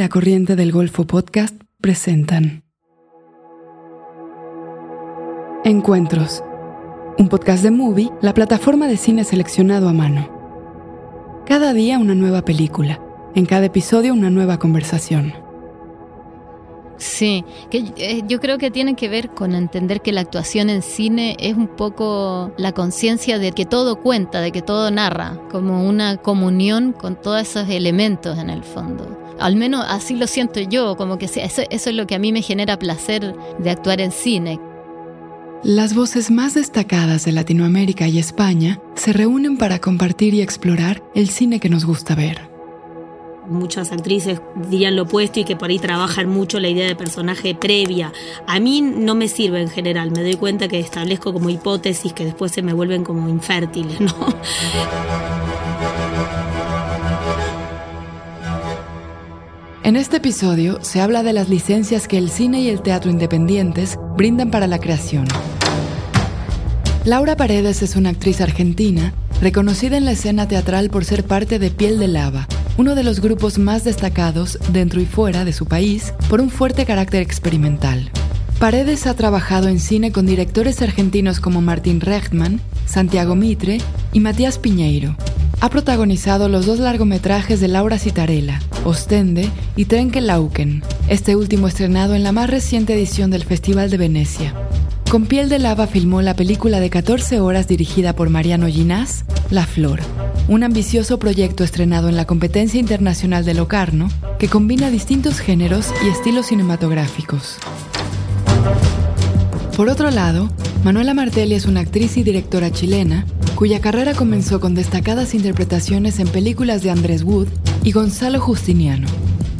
La Corriente del Golfo Podcast presentan Encuentros, un podcast de Movie, la plataforma de cine seleccionado a mano. Cada día una nueva película, en cada episodio una nueva conversación. Sí, que eh, yo creo que tiene que ver con entender que la actuación en cine es un poco la conciencia de que todo cuenta, de que todo narra, como una comunión con todos esos elementos en el fondo. Al menos así lo siento yo, como que eso, eso es lo que a mí me genera placer de actuar en cine. Las voces más destacadas de Latinoamérica y España se reúnen para compartir y explorar el cine que nos gusta ver muchas actrices dirían lo opuesto y que por ahí trabajan mucho la idea de personaje previa. A mí no me sirve en general, me doy cuenta que establezco como hipótesis que después se me vuelven como infértiles, ¿no? En este episodio se habla de las licencias que el cine y el teatro independientes brindan para la creación. Laura Paredes es una actriz argentina reconocida en la escena teatral por ser parte de Piel de Lava, uno de los grupos más destacados dentro y fuera de su país por un fuerte carácter experimental. Paredes ha trabajado en cine con directores argentinos como Martín Rechtman, Santiago Mitre y Matías Piñeiro. Ha protagonizado los dos largometrajes de Laura Citarella, Ostende y Trenke Lauken, este último estrenado en la más reciente edición del Festival de Venecia. Con piel de lava filmó la película de 14 horas dirigida por Mariano Ginás, La Flor, un ambicioso proyecto estrenado en la competencia internacional de Locarno que combina distintos géneros y estilos cinematográficos. Por otro lado, Manuela Martelli es una actriz y directora chilena cuya carrera comenzó con destacadas interpretaciones en películas de Andrés Wood y Gonzalo Justiniano.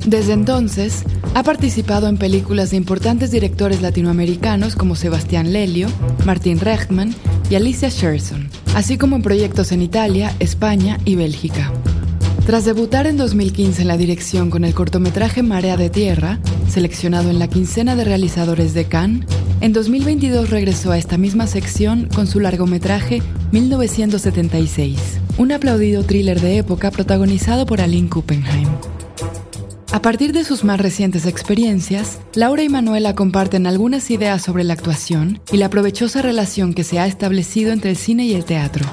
Desde entonces, ha participado en películas de importantes directores latinoamericanos como Sebastián Lelio, Martín Rechtman y Alicia Sherson, así como en proyectos en Italia, España y Bélgica. Tras debutar en 2015 en la dirección con el cortometraje Marea de Tierra, seleccionado en la quincena de realizadores de Cannes, en 2022 regresó a esta misma sección con su largometraje 1976, un aplaudido thriller de época protagonizado por Aline Kuppenheim. A partir de sus más recientes experiencias, Laura y Manuela comparten algunas ideas sobre la actuación y la provechosa relación que se ha establecido entre el cine y el teatro.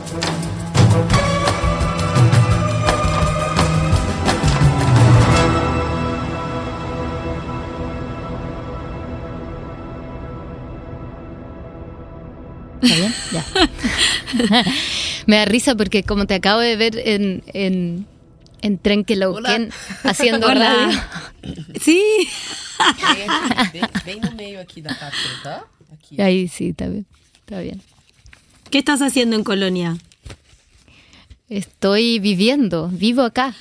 ¿Está bien? Ya. Me da risa porque como te acabo de ver en en Trenquelauquen haciendo radio. Sí. Bem no meio aqui da tá? Ahí sí, está bien. Está bien. ¿Qué estás haciendo en Colonia? Estoy viviendo, vivo acá.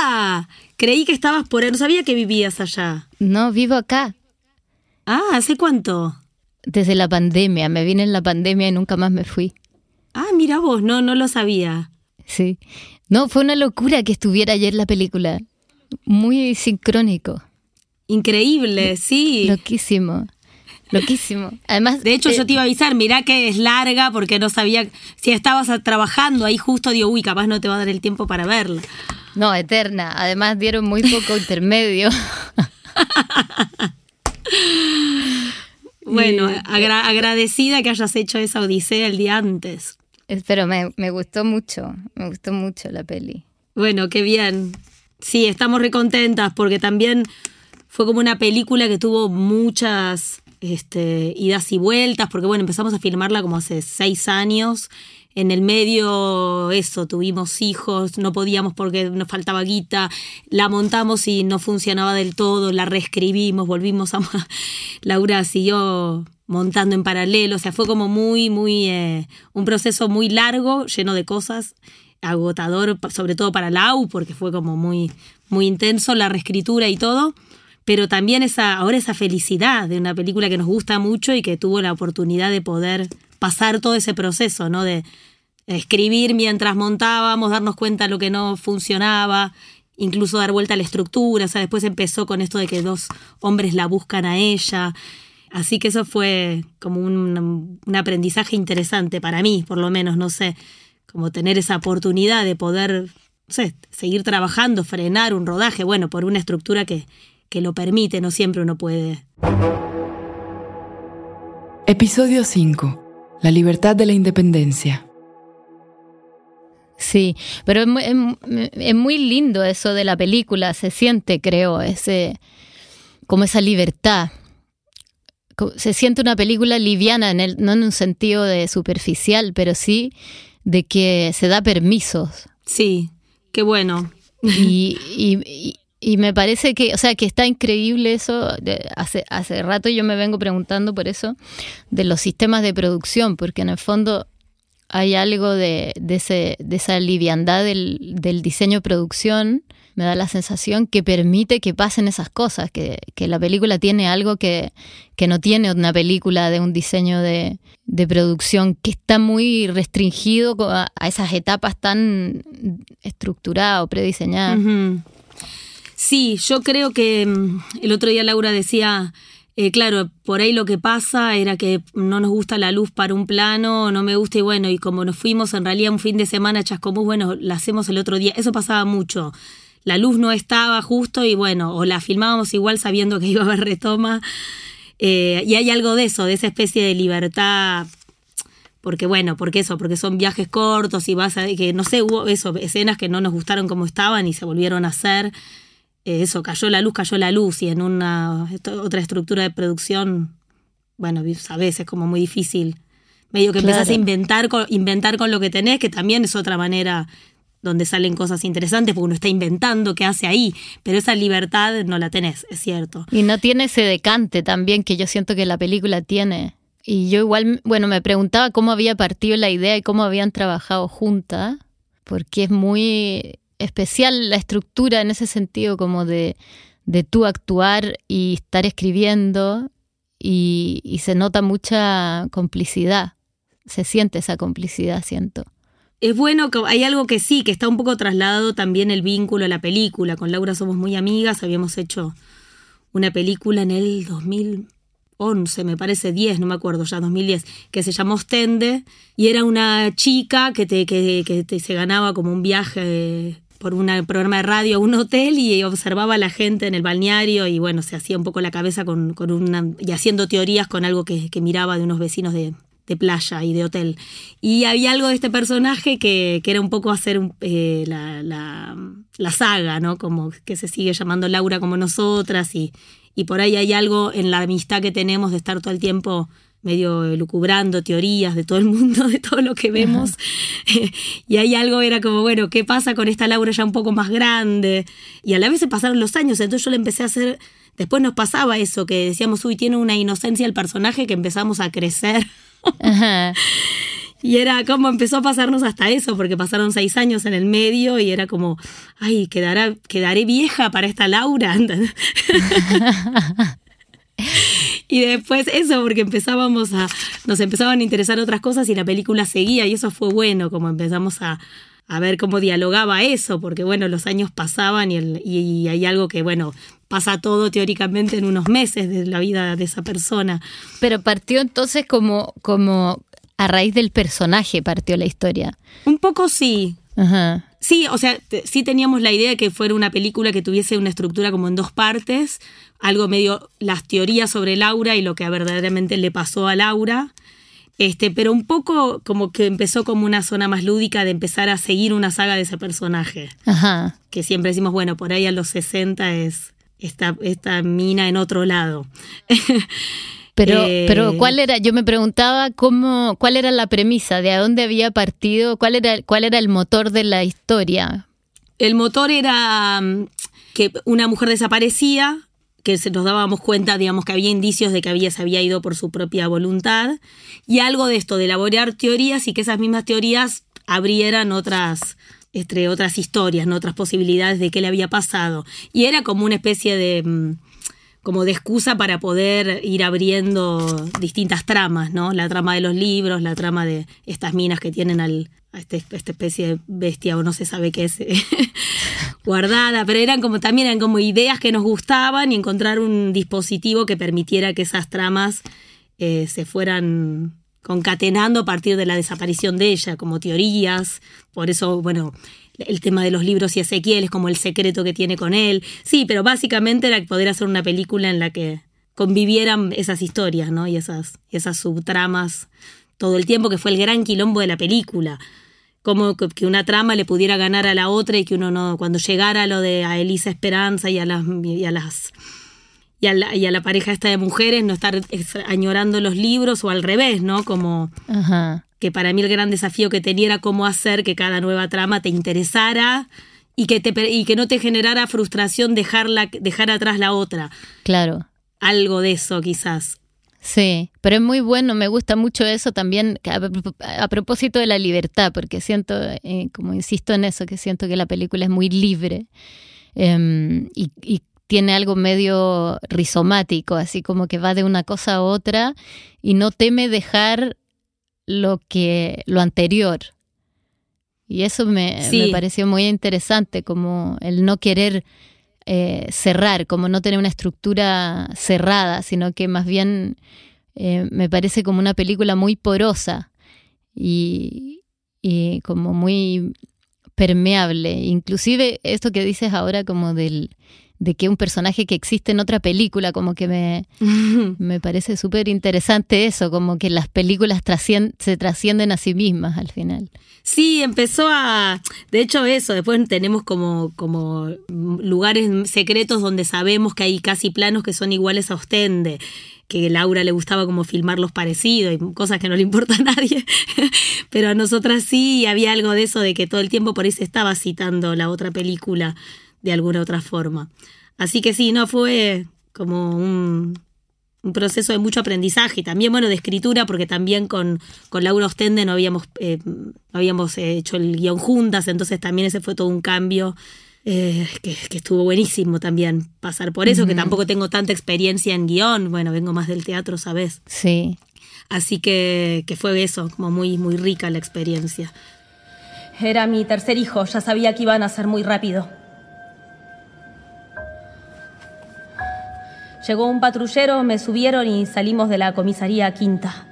Ah, creí que estabas por ahí, no sabía que vivías allá. No, vivo acá. Ah, ¿hace cuánto? Desde la pandemia, me vine en la pandemia y nunca más me fui. Ah, mira vos, no, no lo sabía. Sí. No, fue una locura que estuviera ayer la película. Muy sincrónico. Increíble, sí. Loquísimo. Loquísimo. Además. De hecho, yo te iba a avisar, mirá que es larga porque no sabía. Si estabas trabajando ahí justo, digo, uy, capaz no te va a dar el tiempo para verla. No, eterna. Además, dieron muy poco intermedio. bueno, agradecida que hayas hecho esa odisea el día antes. Pero me, me gustó mucho, me gustó mucho la peli. Bueno, qué bien. Sí, estamos recontentas porque también fue como una película que tuvo muchas este, idas y vueltas, porque bueno, empezamos a filmarla como hace seis años. En el medio, eso, tuvimos hijos, no podíamos porque nos faltaba guita, la montamos y no funcionaba del todo, la reescribimos, volvimos a... Laura siguió montando en paralelo, o sea, fue como muy, muy, eh, un proceso muy largo, lleno de cosas, agotador, sobre todo para Lau, porque fue como muy, muy intenso la reescritura y todo, pero también esa, ahora esa felicidad de una película que nos gusta mucho y que tuvo la oportunidad de poder pasar todo ese proceso, ¿no? De escribir mientras montábamos, darnos cuenta de lo que no funcionaba, incluso dar vuelta a la estructura, o sea, después empezó con esto de que dos hombres la buscan a ella. Así que eso fue como un, aprendizaje interesante para mí, por lo menos, no sé, como tener esa oportunidad de poder sé, seguir trabajando, frenar un rodaje, bueno, por una estructura que, que lo permite, no siempre uno puede. Episodio 5. La libertad de la independencia. Sí, pero es muy, es- es muy lindo eso de la película, se siente, creo, ese como esa libertad. Se siente una película liviana, en el, no en un sentido de superficial, pero sí de que se da permisos. Sí, qué bueno. Y, y- y- me parece que, o sea, que está increíble eso. hace, hace rato yo me vengo preguntando por eso, de los sistemas de producción, porque en el fondo hay algo de, de, ese, de esa liviandad del, del diseño de producción, me da la sensación que permite que pasen esas cosas, que, que la película tiene algo que, que no tiene una película de un diseño de, de producción que está muy restringido a, esas etapas tan estructuradas o prediseñadas. Sí, yo creo que mm, el otro día Laura decía, eh, claro, por ahí lo que pasa era que no nos gusta la luz para un plano, no me gusta y bueno, y como nos fuimos en realidad un fin de semana a Chascomús, bueno, la hacemos el otro día, eso pasaba mucho. La luz no estaba justo y bueno, o la filmábamos igual sabiendo que iba a haber retoma. Eh, y hay algo de eso, de esa especie de libertad porque bueno, porque eso, porque son viajes cortos y vas a, que no sé, hubo eso, escenas que no nos gustaron como estaban y se volvieron a hacer. Eso, cayó la luz, cayó la luz y en una otra estructura de producción, bueno, a veces como muy difícil. Medio que empezás a Claro. inventar con, inventar con lo que tenés, que también es otra manera donde salen cosas interesantes, porque uno está inventando qué hace ahí, pero esa libertad no la tenés, es cierto. Y no tiene ese decante también que yo siento que la película tiene. Y yo igual, bueno, me preguntaba cómo había partido la idea y cómo habían trabajado juntas, porque es muy especial la estructura en ese sentido como de, de tú actuar y estar escribiendo y, se nota mucha complicidad, se siente esa complicidad, siento. Es bueno que hay algo que sí, que está un poco trasladado también el vínculo a la película. Con Laura somos muy amigas, habíamos hecho una película en el 2011, me parece 10, no me acuerdo ya, 2010, que se llamó Ostende y era una chica que, te, que, que te- se ganaba como un viaje por un programa de radio a un hotel y observaba a la gente en el balneario y bueno, se hacía un poco la cabeza con, con una, y haciendo teorías con algo que, miraba de unos vecinos de, de playa y de hotel. Y había algo de este personaje que, que era un poco hacer eh, la, la, la saga, ¿no? Como que se sigue llamando Laura como nosotras y, y por ahí hay algo en la amistad que tenemos de estar todo el tiempo medio lucubrando teorías de todo el mundo, de todo lo que vemos. y hay algo, era como, bueno, ¿qué pasa con esta Laura ya un poco más grande? Y a la vez se pasaron los años, entonces yo le empecé a hacer, después nos pasaba eso, que decíamos, uy, tiene una inocencia el personaje que empezamos a crecer. Ajá. Y era como empezó a pasarnos hasta eso, porque pasaron seis años en el medio y era como, ay, quedará, quedaré vieja para esta Laura. Y después eso, porque empezábamos a, nos empezaban a interesar otras cosas y la película seguía y eso fue bueno, como empezamos a, a ver cómo dialogaba eso, porque bueno, los años pasaban y, el, y hay algo que, bueno, pasa todo teóricamente en unos meses de la vida de esa persona. Pero partió entonces como, como a raíz del personaje partió la historia. Un poco sí, Ajá. Sí, o sea, te- sí teníamos la idea de que fuera una película que tuviese una estructura como en dos partes, algo medio las teorías sobre Laura y lo que verdaderamente le pasó a Laura. Este, pero un poco como que empezó como una zona más lúdica de empezar a seguir una saga de ese personaje. Ajá. Que siempre decimos, bueno, por ahí a los 60 es esta, esta mina en otro lado. Pero, Eh, pero ¿cuál era? Yo me preguntaba cómo, cuál era la premisa, de a dónde había partido, cuál era, cuál era el motor de la historia. El motor era mm, que una mujer desaparecía, que se nos dábamos cuenta, digamos, que había indicios de que había, se había ido por su propia voluntad, y algo de esto, de elaborar teorías y que esas mismas teorías abrieran otras, entre otras historias, ¿no? otras posibilidades de qué le había pasado. Y era como una especie de... como de excusa para poder ir abriendo distintas tramas, ¿no? La trama de los libros, la trama de estas minas que tienen al, a este- esta especie de bestia o no se sabe qué es guardada, pero eran como también eran como ideas que nos gustaban y encontrar un dispositivo que permitiera que esas tramas eh, se fueran concatenando a partir de la desaparición de ella, como teorías. Por eso, bueno, el tema de los libros y Ezequiel es como el secreto que tiene con él. Sí, pero básicamente era poder hacer una película en la que convivieran esas historias, ¿no? Y esas, esas subtramas todo el tiempo, que fue el gran quilombo de la película. Como que una trama le pudiera ganar a la otra y que uno no, cuando llegara lo de a Elisa Esperanza y a las, y a las y a, la, y a la pareja esta de mujeres, no estar añorando los libros o al revés, ¿no? Como Ajá. que para mí el gran desafío que tenía era cómo hacer que cada nueva trama te interesara y que, te, y que no te generara frustración dejarla, dejar atrás la otra. Claro. Algo de eso quizás. Sí, pero es muy bueno, me gusta mucho eso también a, a propósito de la libertad, porque siento, eh, como insisto en eso, que siento que la película es muy libre y, y, tiene algo medio rizomático, así como que va de una cosa a otra y no teme dejar lo que lo anterior. Y eso me, sí. me pareció muy interesante, como el no querer eh, cerrar, como no tener una estructura cerrada, sino que más bien eh, me parece como una película muy porosa y, y, como muy permeable. Inclusive esto que dices ahora como del de que un personaje que existe en otra película, como que me, me parece súper interesante eso, como que las películas se trascienden a sí mismas al final. Sí, empezó a, de hecho eso, después tenemos como, como lugares secretos donde sabemos que hay casi planos que son iguales a Ostende que a Laura le gustaba como filmar los parecidos y cosas que no le importa a nadie, pero a nosotras sí había algo de eso de que todo el tiempo por ahí se estaba citando la otra película de alguna otra forma. Así que sí, no fue como un, un proceso de mucho aprendizaje y también, bueno, de escritura, porque también con, con Laura Ostende no habíamos, eh, no habíamos hecho el guion juntas, entonces también ese fue todo un cambio eh, que, que, estuvo buenísimo también pasar por eso, uh -huh. que tampoco tengo tanta experiencia en guion, bueno, vengo más del teatro, ¿sabes? Sí. Así que, que fue eso, como muy, muy rica la experiencia. Era mi tercer hijo, ya sabía que iban a ser muy rápido. Llegó un patrullero, me subieron y salimos de la comisaría quinta.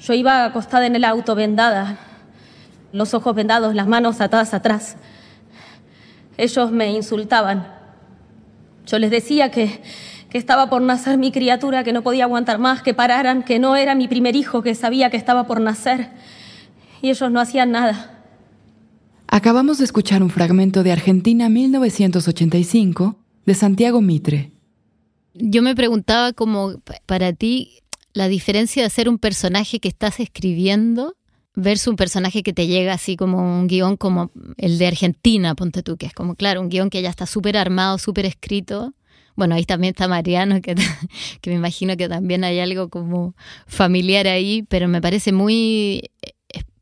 Yo iba acostada en el auto, vendada, los ojos vendados, las manos atadas atrás. Ellos me insultaban. Yo les decía que, que estaba por nacer mi criatura, que no podía aguantar más, que pararan, que no era mi primer hijo, que sabía que estaba por nacer. Y ellos no hacían nada. Acabamos de escuchar un fragmento de Argentina 1985 de Santiago Mitre yo me preguntaba como para ti la diferencia de hacer un personaje que estás escribiendo versus un personaje que te llega así como un guion como el de Argentina, ponte tú, que es como, claro, un guion que ya está súper armado, súper escrito. Bueno, ahí también está Mariano, que, que me imagino que también hay algo como familiar ahí, pero me parece muy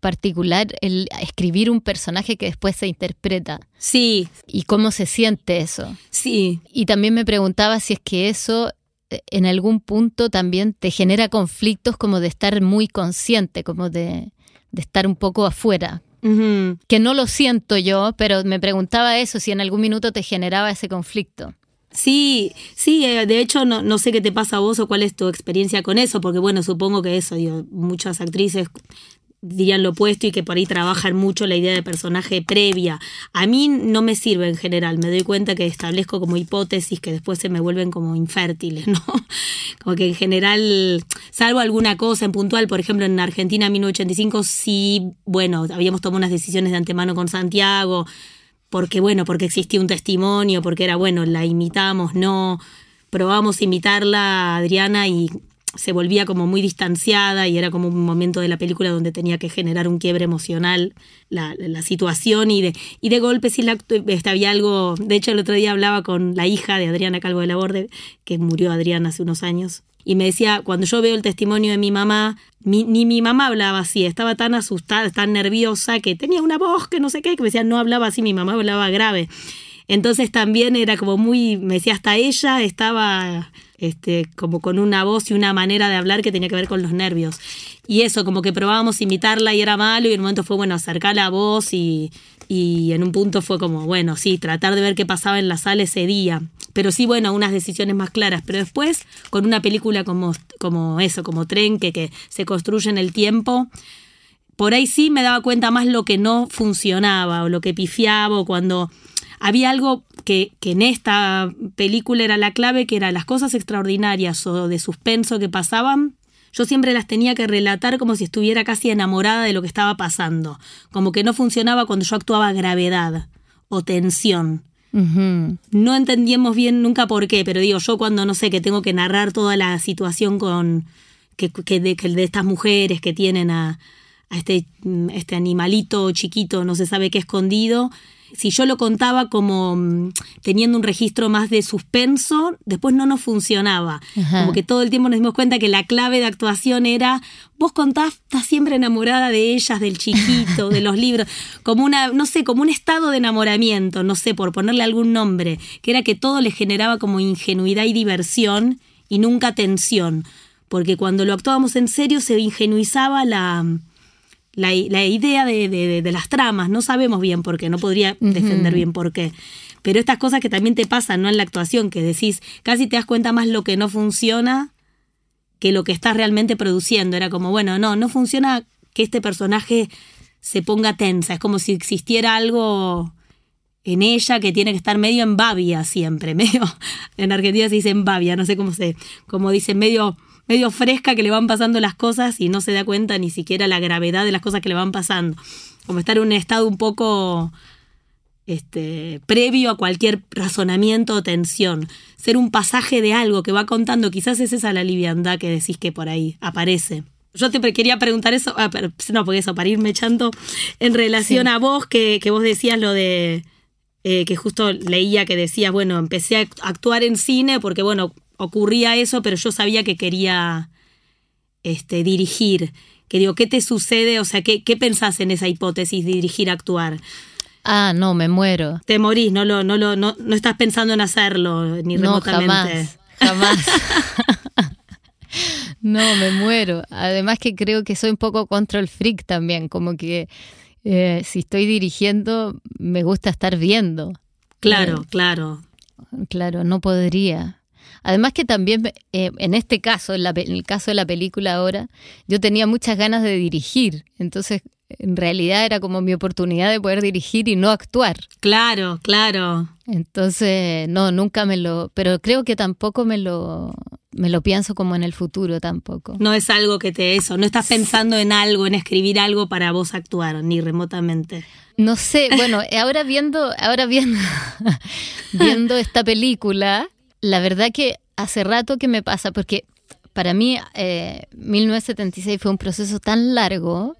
particular el escribir un personaje que después se interpreta. Sí. Y cómo se siente eso. Sí. Y también me preguntaba si es que eso en algún punto también te genera conflictos como de estar muy consciente, como de, de estar un poco afuera. Uh -huh. Que no lo siento yo, pero me preguntaba eso, si en algún minuto te generaba ese conflicto. Sí, sí, de hecho no, no sé qué te pasa a vos o cuál es tu experiencia con eso, porque bueno, supongo que eso, digo, muchas actrices dirían lo opuesto y que por ahí trabajan mucho la idea de personaje previa. A mí no me sirve en general, me doy cuenta que establezco como hipótesis que después se me vuelven como infértiles, ¿no? Como que en general, salvo alguna cosa en puntual, por ejemplo en Argentina 1985 sí, bueno, habíamos tomado unas decisiones de antemano con Santiago, porque bueno, porque existía un testimonio, porque era bueno, la imitamos, no, probamos imitarla Adriana y se volvía como muy distanciada y era como un momento de la película donde tenía que generar un quiebre emocional la, la situación y de, y de golpe sí la, este, había algo, de hecho el otro día hablaba con la hija de Adriana Calvo de la Borde, que murió Adriana hace unos años, y me decía, cuando yo veo el testimonio de mi mamá, ni mi mamá hablaba así, estaba tan asustada, tan nerviosa, que tenía una voz que no sé qué, que me decía, no hablaba así, mi mamá hablaba grave. Entonces también era como muy, me decía, hasta ella estaba este, como con una voz y una manera de hablar que tenía que ver con los nervios. Y eso, como que probábamos imitarla y era malo, y en un momento fue, bueno, acercar la voz y, y en un punto fue como, bueno, sí, tratar de ver qué pasaba en la sala ese día. pero sí, bueno, unas decisiones más claras. Pero después, con una película como, como eso, como Tren, que, que se construye en el tiempo, por ahí sí me daba cuenta más lo que no funcionaba o lo que pifiaba o cuando había algo que, que, en esta película era la clave, que eran las cosas extraordinarias o de suspenso que pasaban. Yo siempre las tenía que relatar como si estuviera casi enamorada de lo que estaba pasando, como que no funcionaba cuando yo actuaba gravedad o tensión. No entendíamos bien nunca por qué, pero digo, yo cuando no sé que tengo que narrar toda la situación con que, que de, que de estas mujeres que tienen a, a este, este animalito chiquito, no se sabe qué escondido. Si yo lo contaba como mm, teniendo un registro más de suspenso, después no nos funcionaba. Como que todo el tiempo nos dimos cuenta que la clave de actuación era, vos contás, estás siempre enamorada de ellas, del chiquito, de los libros, como una, no sé, como un estado de enamoramiento, no sé, por ponerle algún nombre, que era que todo le generaba como ingenuidad y diversión y nunca tensión. Porque cuando lo actuábamos en serio se ingenuizaba la, la, idea de, las tramas. No sabemos bien por qué, no podría defender bien por qué. Pero estas cosas que también te pasan, ¿no? En la actuación, que decís, casi te das cuenta más lo que no funciona que lo que estás realmente produciendo. Era como, bueno, no, no funciona que este personaje se ponga tensa. Es como si existiera algo en ella que tiene que estar medio en babia siempre, medio, en Argentina se dice en babia, no sé cómo se, como dice, medio medio fresca que le van pasando las cosas y no se da cuenta ni siquiera la gravedad de las cosas que le van pasando. Como estar en un estado un poco este, previo a cualquier razonamiento o tensión. Ser un pasaje de algo que va contando, quizás es esa la liviandad que decís que por ahí aparece. Yo te quería preguntar eso, ah, no, porque eso, para irme echando, en relación a vos, que, que, vos decías lo de, eh, que justo leía que decías, bueno, empecé a actuar en cine porque, bueno, ocurría eso, pero yo sabía que quería este, dirigir. Que digo, ¿qué te sucede? O sea, ¿qué, ¿qué pensás en esa hipótesis de dirigir, actuar? Ah, no, me muero. Te morís, no, lo, no, lo, no, no estás pensando en hacerlo, ni no, remotamente. Jamás, jamás. no, me muero. Además que creo que soy un poco control freak también, como que eh, si estoy dirigiendo, me gusta estar viendo. Claro, eh, claro. Claro, no podría. Además que también eh, en este caso, en, el caso de la película ahora, yo tenía muchas ganas de dirigir. Entonces, en realidad era como mi oportunidad de poder dirigir y no actuar. Claro, claro. Entonces, no, nunca me lo, pero creo que tampoco me lo me lo pienso como en el futuro tampoco. No es algo que te eso, no estás pensando en algo, en escribir algo para vos actuar, ni remotamente. No sé, bueno, ahora viendo, ahora viendo, viendo esta película, la verdad que hace rato que me pasa, porque para mí 1976 eh, fue un proceso tan largo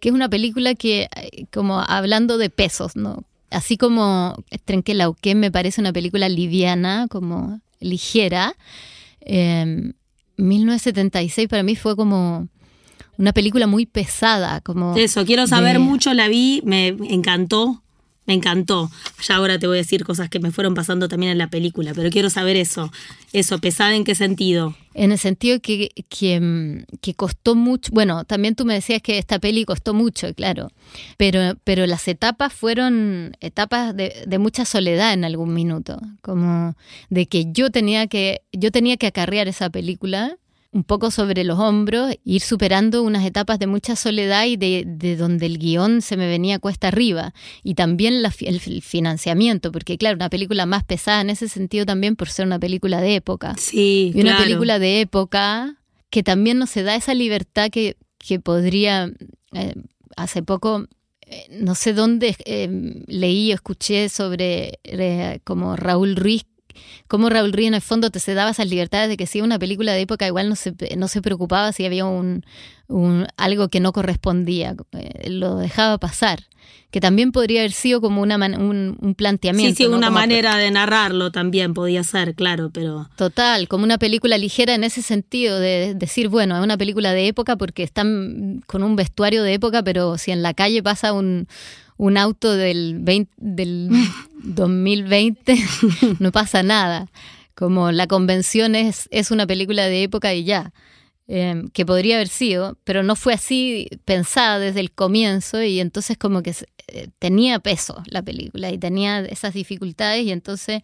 que es una película que, eh, como hablando de pesos, ¿no? Así como Trenquelauquén me parece una película liviana, como ligera, 1976 em, para mí fue como una película muy pesada, como... Eso, quiero saber mucho, la vi, me encantó, me encantó. Ya ahora te voy a decir cosas que me fueron pasando también en la película, pero quiero saber eso. Eso, pesada en qué sentido. En el sentido que, que, que, costó mucho, bueno, también tú me decías que esta peli costó mucho, claro, pero, pero las etapas fueron etapas de, de mucha soledad en algún minuto, como de que yo tenía que, yo tenía que acarrear esa película un poco sobre los hombros, ir superando unas etapas de mucha soledad y de, de donde el guion se me venía cuesta arriba. Y también el, financiamiento, porque claro, una película más pesada en ese sentido también por ser una película de época. Sí. Y una película de época que también no se da esa libertad que, que podría... Eh, hace poco eh, no sé dónde eh, leí o escuché sobre como Raúl Ruiz como Raúl Río en el fondo te se daba esas libertades de que si una película de época igual no se, no se preocupaba si había un, algo que no correspondía, eh, lo dejaba pasar, que también podría haber sido como una un, planteamiento. Sí, sí, una manera de narrarlo también podía ser, claro, pero... Total, como una película ligera en ese sentido, de decir, bueno, es una película de época porque están con un vestuario de época, pero si en la calle pasa un un auto del, 20, del 2020, no pasa nada. Como la convención es, es una película de época y ya. eh, que podría haber sido, pero no fue así pensada desde el comienzo y entonces como que eh, tenía peso la película y tenía esas dificultades y entonces,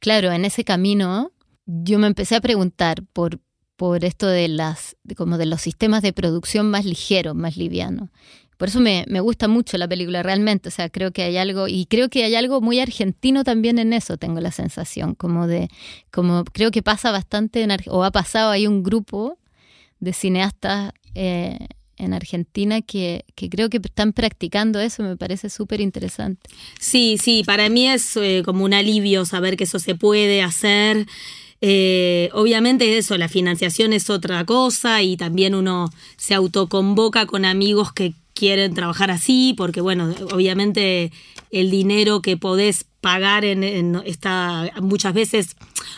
claro, en ese camino yo me empecé a preguntar por, por esto de las, como de los sistemas de producción más ligeros, más livianos. Por eso me, me, gusta mucho la película realmente, o sea, creo que hay algo, y creo que hay algo muy argentino también en eso, tengo la sensación, como de, como creo que pasa bastante, en, o ha pasado, hay un grupo de cineastas eh, en Argentina que, que, creo que están practicando eso, me parece súper interesante. Sí, sí, para mí es eh, como un alivio saber que eso se puede hacer. Eh, obviamente eso, la financiación es otra cosa y también uno se autoconvoca con amigos que quieren trabajar así, porque bueno, obviamente el dinero que podés pagar en, en muchas veces,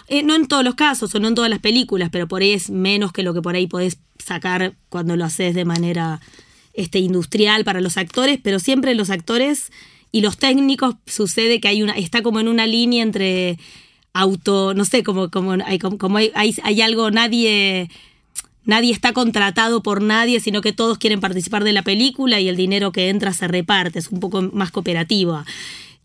eh, no en todos los casos o no en todas las películas, pero por ahí es menos que lo que por ahí podés sacar cuando lo haces de manera este, industrial para los actores, pero siempre los actores y los técnicos sucede que hay una, está como en una línea entre auto, no sé, como, como, hay, como hay, hay, hay algo, nadie nadie está contratado por nadie, sino que todos quieren participar de la película y el dinero que entra se reparte, es un poco más cooperativa.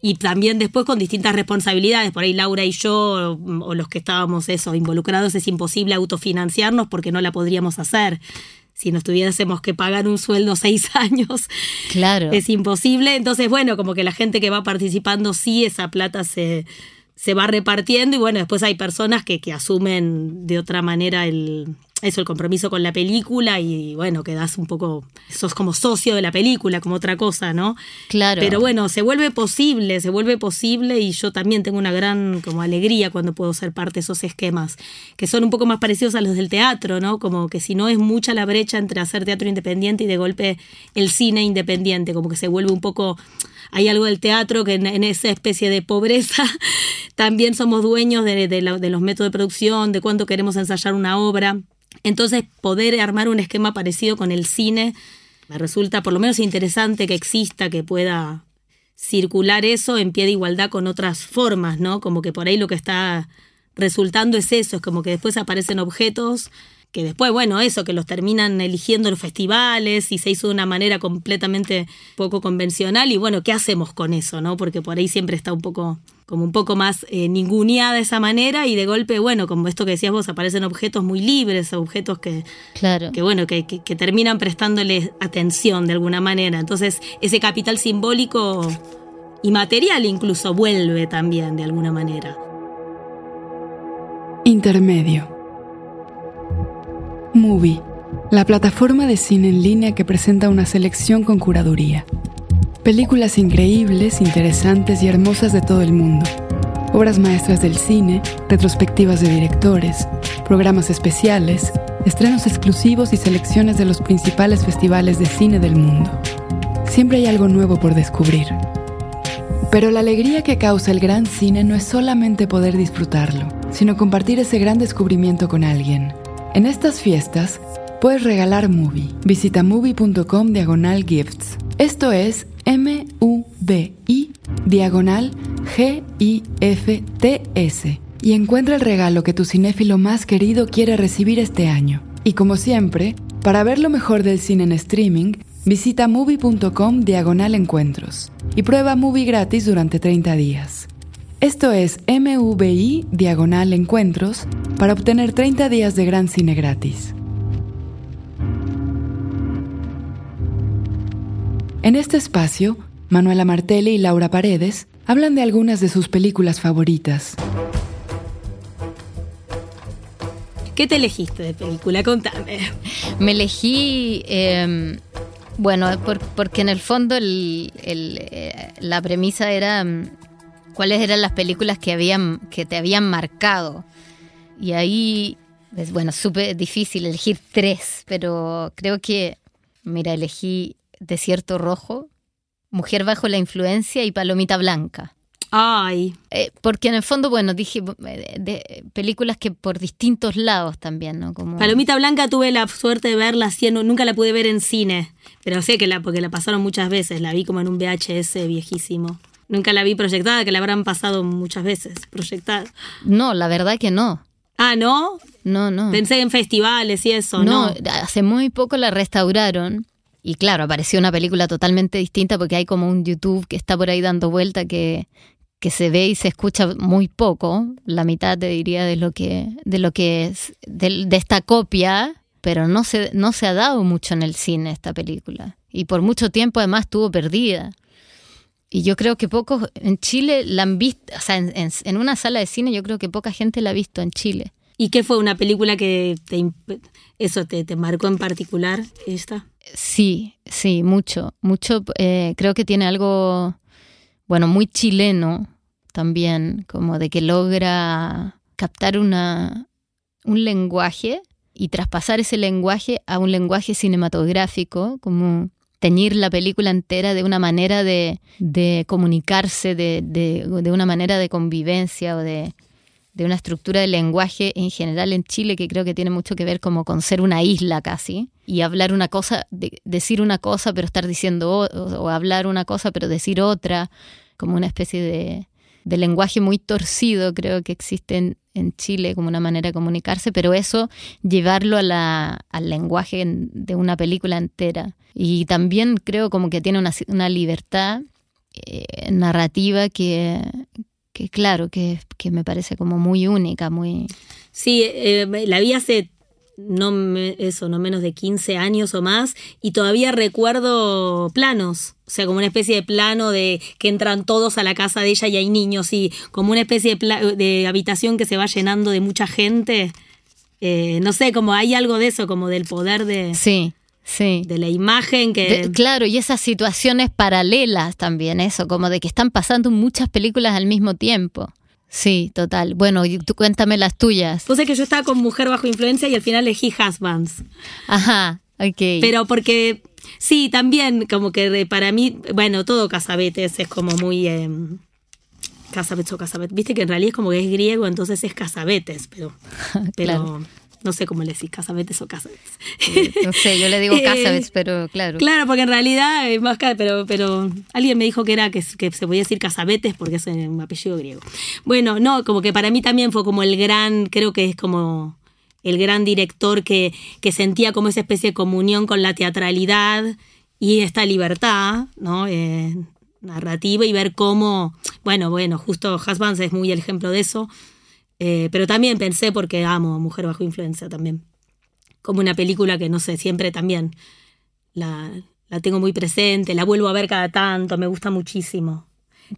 Y también después con distintas responsabilidades, por ahí Laura y yo, o los que estábamos eso, involucrados, es imposible autofinanciarnos porque no la podríamos hacer. Si nos tuviésemos que pagar un sueldo seis años, claro. es imposible. Entonces, bueno, como que la gente que va participando, sí, esa plata se, se va repartiendo y bueno, después hay personas que, que asumen de otra manera el, eso, el compromiso con la película y bueno, quedas un poco, sos como socio de la película, como otra cosa, ¿no? Claro. Pero bueno, se vuelve posible, se vuelve posible y yo también tengo una gran como alegría cuando puedo ser parte de esos esquemas, que son un poco más parecidos a los del teatro, ¿no? Como que si no es mucha la brecha entre hacer teatro independiente y de golpe el cine independiente, como que se vuelve un poco hay algo del teatro que en, esa especie de pobreza también somos dueños de, de, de, los métodos de producción, de cuánto queremos ensayar una obra. Entonces, poder armar un esquema parecido con el cine me resulta por lo menos interesante que exista, que pueda circular eso en pie de igualdad con otras formas, ¿no? Como que por ahí lo que está resultando es eso, es como que después aparecen objetos que después, bueno, eso, que los terminan eligiendo los festivales y se hizo de una manera completamente poco convencional y bueno, ¿qué hacemos con eso, no? Porque por ahí siempre está un poco, como un poco más eh, ninguneada esa manera y de golpe, bueno, como esto que decías vos, aparecen objetos muy libres, objetos que, claro. que bueno, que, que, que terminan prestándole atención de alguna manera. Entonces, ese capital simbólico y material incluso vuelve también de alguna manera. Intermedio. Movie, la plataforma de cine en línea que presenta una selección con curaduría. Películas increíbles, interesantes y hermosas de todo el mundo. Obras maestras del cine, retrospectivas de directores, programas especiales, estrenos exclusivos y selecciones de los principales festivales de cine del mundo. Siempre hay algo nuevo por descubrir. Pero la alegría que causa el gran cine no es solamente poder disfrutarlo, sino compartir ese gran descubrimiento con alguien. En estas fiestas, puedes regalar Movie. Visita movie.com diagonal gifts. Esto es M-U-V-I diagonal G-I-F-T-S. Y encuentra el regalo que tu cinéfilo más querido quiere recibir este año. Y como siempre, para ver lo mejor del cine en streaming, visita movie.com diagonal encuentros y prueba Movie gratis durante 30 días. Esto es MVI Diagonal Encuentros para obtener 30 días de gran cine gratis. En este espacio, Manuela Martelli y Laura Paredes hablan de algunas de sus películas favoritas. ¿Qué te elegiste de película? Contame. Me elegí, eh, bueno, por, porque en el fondo el, el, eh, la premisa era cuáles eran las películas que, habían, que te habían marcado. Y ahí, es bueno, súper difícil elegir tres, pero creo que, mira, elegí Desierto Rojo, Mujer bajo la influencia y Palomita Blanca. Ay. Eh, porque en el fondo, bueno, dije de, de, películas que por distintos lados también, ¿no? Como... Palomita Blanca tuve la suerte de verla haciendo, nunca la pude ver en cine, pero sé que la, porque la pasaron muchas veces, la vi como en un VHS viejísimo. Nunca la vi proyectada, que la habrán pasado muchas veces proyectada. No, la verdad que no. Ah, ¿no? No, no. Pensé en festivales y eso, no, ¿no? hace muy poco la restauraron. Y claro, apareció una película totalmente distinta porque hay como un YouTube que está por ahí dando vuelta que, que se ve y se escucha muy poco, la mitad te diría de lo que, de lo que es, de, esta copia, pero no se, no se ha dado mucho en el cine esta película. Y por mucho tiempo además estuvo perdida. Y yo creo que pocos en Chile la han visto, o sea, en- en una sala de cine yo creo que poca gente la ha visto en Chile. ¿Y qué fue una película que te, eso te, te marcó en particular? Esta. Sí, sí, mucho, mucho. eh, creo que tiene algo, bueno, muy chileno también, como de que logra captar una, un lenguaje y traspasar ese lenguaje a un lenguaje cinematográfico, como teñir la película entera de una manera de, de comunicarse, de, de, de una manera de convivencia o de, de una estructura de lenguaje en general en Chile que creo que tiene mucho que ver como con ser una isla casi y hablar una cosa, de- decir una cosa pero estar diciendo o, o hablar una cosa pero decir otra, como una especie de, de lenguaje muy torcido creo que existe en, en Chile como una manera de comunicarse, pero eso llevarlo al lenguaje en- de una película entera. Y también creo como que tiene una, una libertad eh, narrativa que, que claro, que, que me parece como muy única, muy... Sí, eh, la vi hace no me- eso, no menos de 15 años o más, y todavía recuerdo planos, o sea, como una especie de plano de que entran todos a la casa de ella y hay niños, y como una especie de, de habitación que se va llenando de mucha gente. Eh, no sé, como hay algo de eso, como del poder de, Sí, sí. de la imagen que... De- claro, y esas situaciones paralelas también, eso, como de que están pasando muchas películas al mismo tiempo. Sí, total. Bueno, tú cuéntame las tuyas. Sabés que yo estaba con Mujer Bajo Influencia y al final elegí Husbands. Ajá, ok. Pero porque, sí, también como que para mí, bueno, todo Casabetes es como muy... Eh, Casabetes o. Viste que en realidad es como que es griego, entonces es Casabetes, pero, pero Claro. No sé cómo le decís, Casabetes o Casabetes. no sé, yo le digo Eh, Casabets, pero claro. Claro, porque en realidad es más ca- pero, pero alguien me dijo que era que, que se podía decir Casabetes porque es un apellido griego. Bueno, no, como que para mí también fue como el gran, creo que es como el gran director que, que sentía como esa especie de comunión con la teatralidad y esta libertad, ¿no? Eh, narrativa y ver cómo, bueno, bueno, justo Husbands es muy el ejemplo de eso, eh, pero también pensé porque amo Mujer bajo influencia también, como una película que no sé, siempre también la, la tengo muy presente, la vuelvo a ver cada tanto, me gusta muchísimo.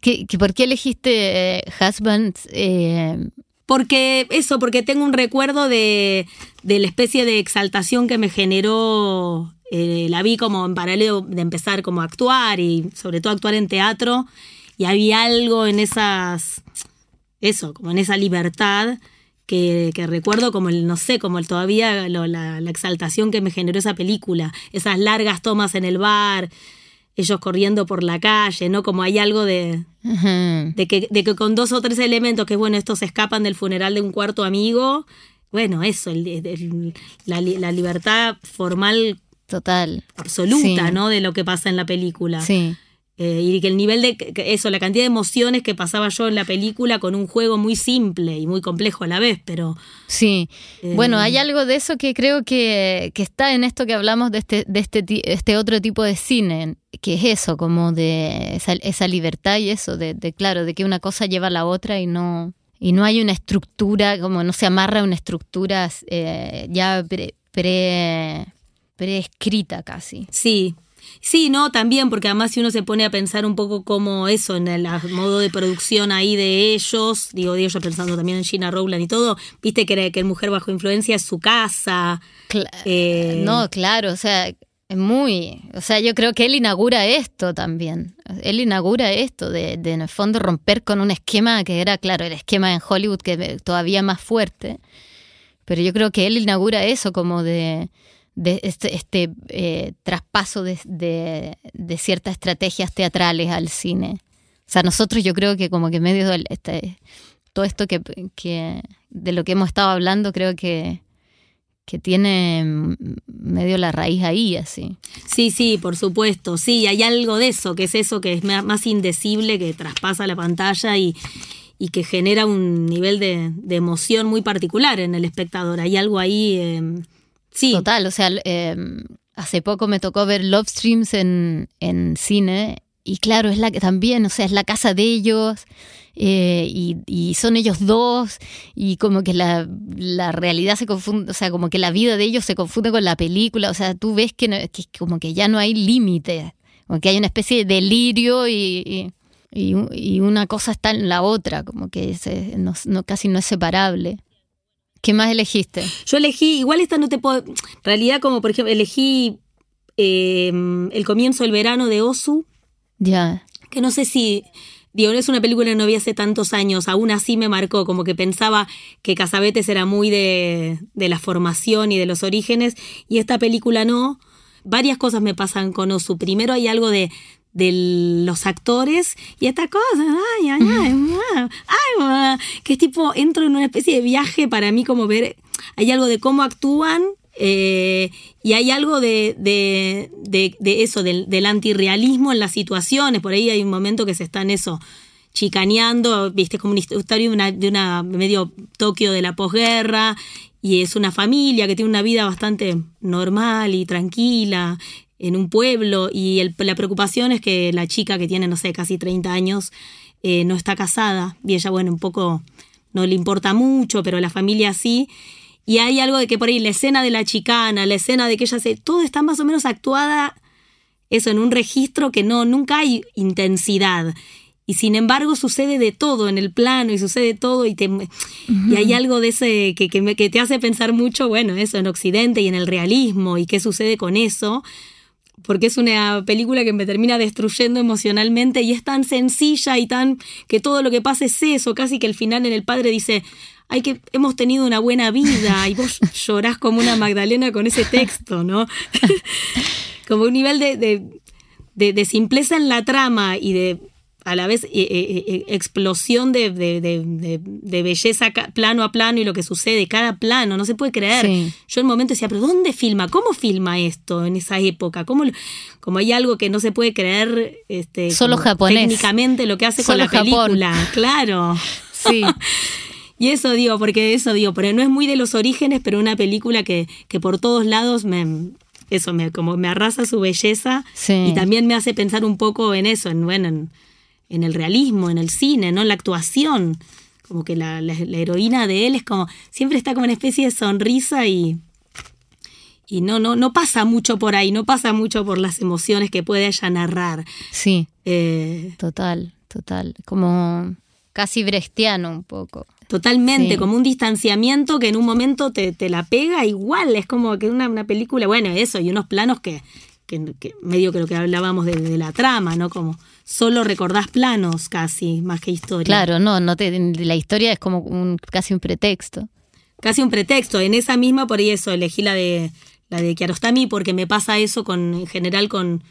¿Qué, qué- por qué elegiste eh, Husbands? Eh, Porque eso, porque tengo un recuerdo de, de la especie de exaltación que me generó, eh, la vi como en paralelo de empezar como a actuar y sobre todo actuar en teatro y había algo en esas, eso, como en esa libertad que, que recuerdo como el, no sé, como el todavía lo- la, la exaltación que me generó esa película, esas largas tomas en el bar, ellos corriendo por la calle, ¿no? Como hay algo de, de que, de que con dos o tres elementos, que bueno, estos escapan del funeral de un cuarto amigo, bueno, eso, el- el- la, la libertad formal Total. absoluta, Sí. ¿no? De lo que pasa en la película. Sí. Eh, y que el nivel de, que- eso, la cantidad de emociones que pasaba yo en la película con un juego muy simple y muy complejo a la vez, pero Sí, Eh, bueno, hay algo de eso que creo que, que está en esto que hablamos de este, de este, este otro tipo de cine, que es eso, como de esa, esa libertad y eso, de, de, claro, de que una cosa lleva a la otra y no, y no hay una estructura, como no se amarra una estructura eh, ya pre, pre- preescrita casi. Sí. Sí, no, también, porque además si uno se pone a pensar un poco como eso, en el modo de producción ahí de ellos, digo de ellos pensando también en Gina Rowland y todo, viste que, que el Mujer Bajo Influencia es su casa. Cla- Eh, No, claro, o sea, es muy, o sea, yo creo que él inaugura esto también. Él inaugura esto de, de en el fondo romper con un esquema que era, claro, el esquema en Hollywood que es todavía más fuerte. Pero yo creo que él inaugura eso como de, de este, este eh, traspaso de, de- ciertas estrategias teatrales al cine. O sea, nosotros yo creo que como que medio este, todo esto que, que de lo que hemos estado hablando creo que que tiene medio la raíz ahí, así. Sí, sí, por supuesto. Sí, hay algo de eso, que es eso que es más indecible, que traspasa la pantalla y, y que genera un nivel de, de emoción muy particular en el espectador. Hay algo ahí, eh, Total, o sea, eh, hace poco me tocó ver Love Streams en, en cine y claro, es la que también, o sea, es la casa de ellos eh, y, y, son ellos dos y como que la, la, realidad se confunde, o sea, como que la vida de ellos se confunde con la película, o sea, tú ves que, no, que como que ya no hay límite, como que hay una especie de delirio y, y, una cosa está en la otra, como que no, no, casi no es separable. ¿Qué más elegiste? Yo elegí, igual esta no te puedo, en realidad como por ejemplo, elegí eh, El comienzo del verano de Osu. Ya. Que no sé si, digo, no es una película que no vi hace tantos años, aún así me marcó, como que pensaba que Casabetes era muy de, de la formación y de los orígenes, y esta película no. Varias cosas me pasan con Osu. Primero hay algo de, de los actores y esta cosa, ay, ay, ay, ay, que es tipo, entro en una especie de viaje para mí como ver, hay algo de cómo actúan eh, y hay algo de, de, de, de eso, del, del antirrealismo en las situaciones, por ahí hay un momento que se están eso chicaneando, viste, como una historia de una, de una medio Tokio de la posguerra, y es una familia que tiene una vida bastante normal y tranquila, en un pueblo y el, la preocupación es que la chica que tiene, no sé, casi 30 años, eh, no está casada y ella, bueno, un poco no le importa mucho, pero la familia sí. Y hay algo de que por ahí la escena de la chicana, la escena de que ella se... Todo está más o menos actuada, eso, en un registro que no, nunca hay intensidad. Y sin embargo sucede de todo en el plano y sucede todo y, te, uh -huh. y hay algo de ese que, que, me, que te hace pensar mucho, bueno, eso en Occidente y en el realismo y qué sucede con eso porque es una película que me termina destruyendo emocionalmente y es tan sencilla y tan que todo lo que pasa es eso, casi que el final en el padre dice, ay que hemos tenido una buena vida y vos llorás como una Magdalena con ese texto, ¿no? como un nivel de, de, de, de simpleza en la trama y de a la vez eh, eh, explosión de, de, de, de, belleza plano a plano y lo que sucede, cada plano, no se puede creer. Sí. Yo en un momento decía, pero ¿dónde filma? ¿Cómo filma esto en esa época? ¿Cómo, como hay algo que no se puede creer este, Solo japonés. técnicamente lo que hace Solo con la película. Claro. Sí. Y eso digo, porque eso digo, pero no es muy de los orígenes, pero una película que, que por todos lados me, eso me, como me arrasa su belleza sí. y también me hace pensar un poco en eso, en bueno, en, en el realismo, en el cine, ¿no? En la actuación. Como que la, la, la, heroína de él es como, siempre está como una especie de sonrisa y, y no, no, no pasa mucho por ahí, no pasa mucho por las emociones que puede ella narrar. Sí. Eh, total, total. Como casi brechtiano un poco. Totalmente, sí. como un distanciamiento que en un momento te, te la pega igual, es como que una, una película, bueno, eso, y unos planos que, que, que medio que lo que hablábamos de, de, la trama, ¿no? Como solo recordás planos casi, más que historia. Claro, no, no te, la historia es como un, casi un pretexto. Casi un pretexto. En esa misma, por eso, elegí la de la de Kiarostami porque me pasa eso con, en general con,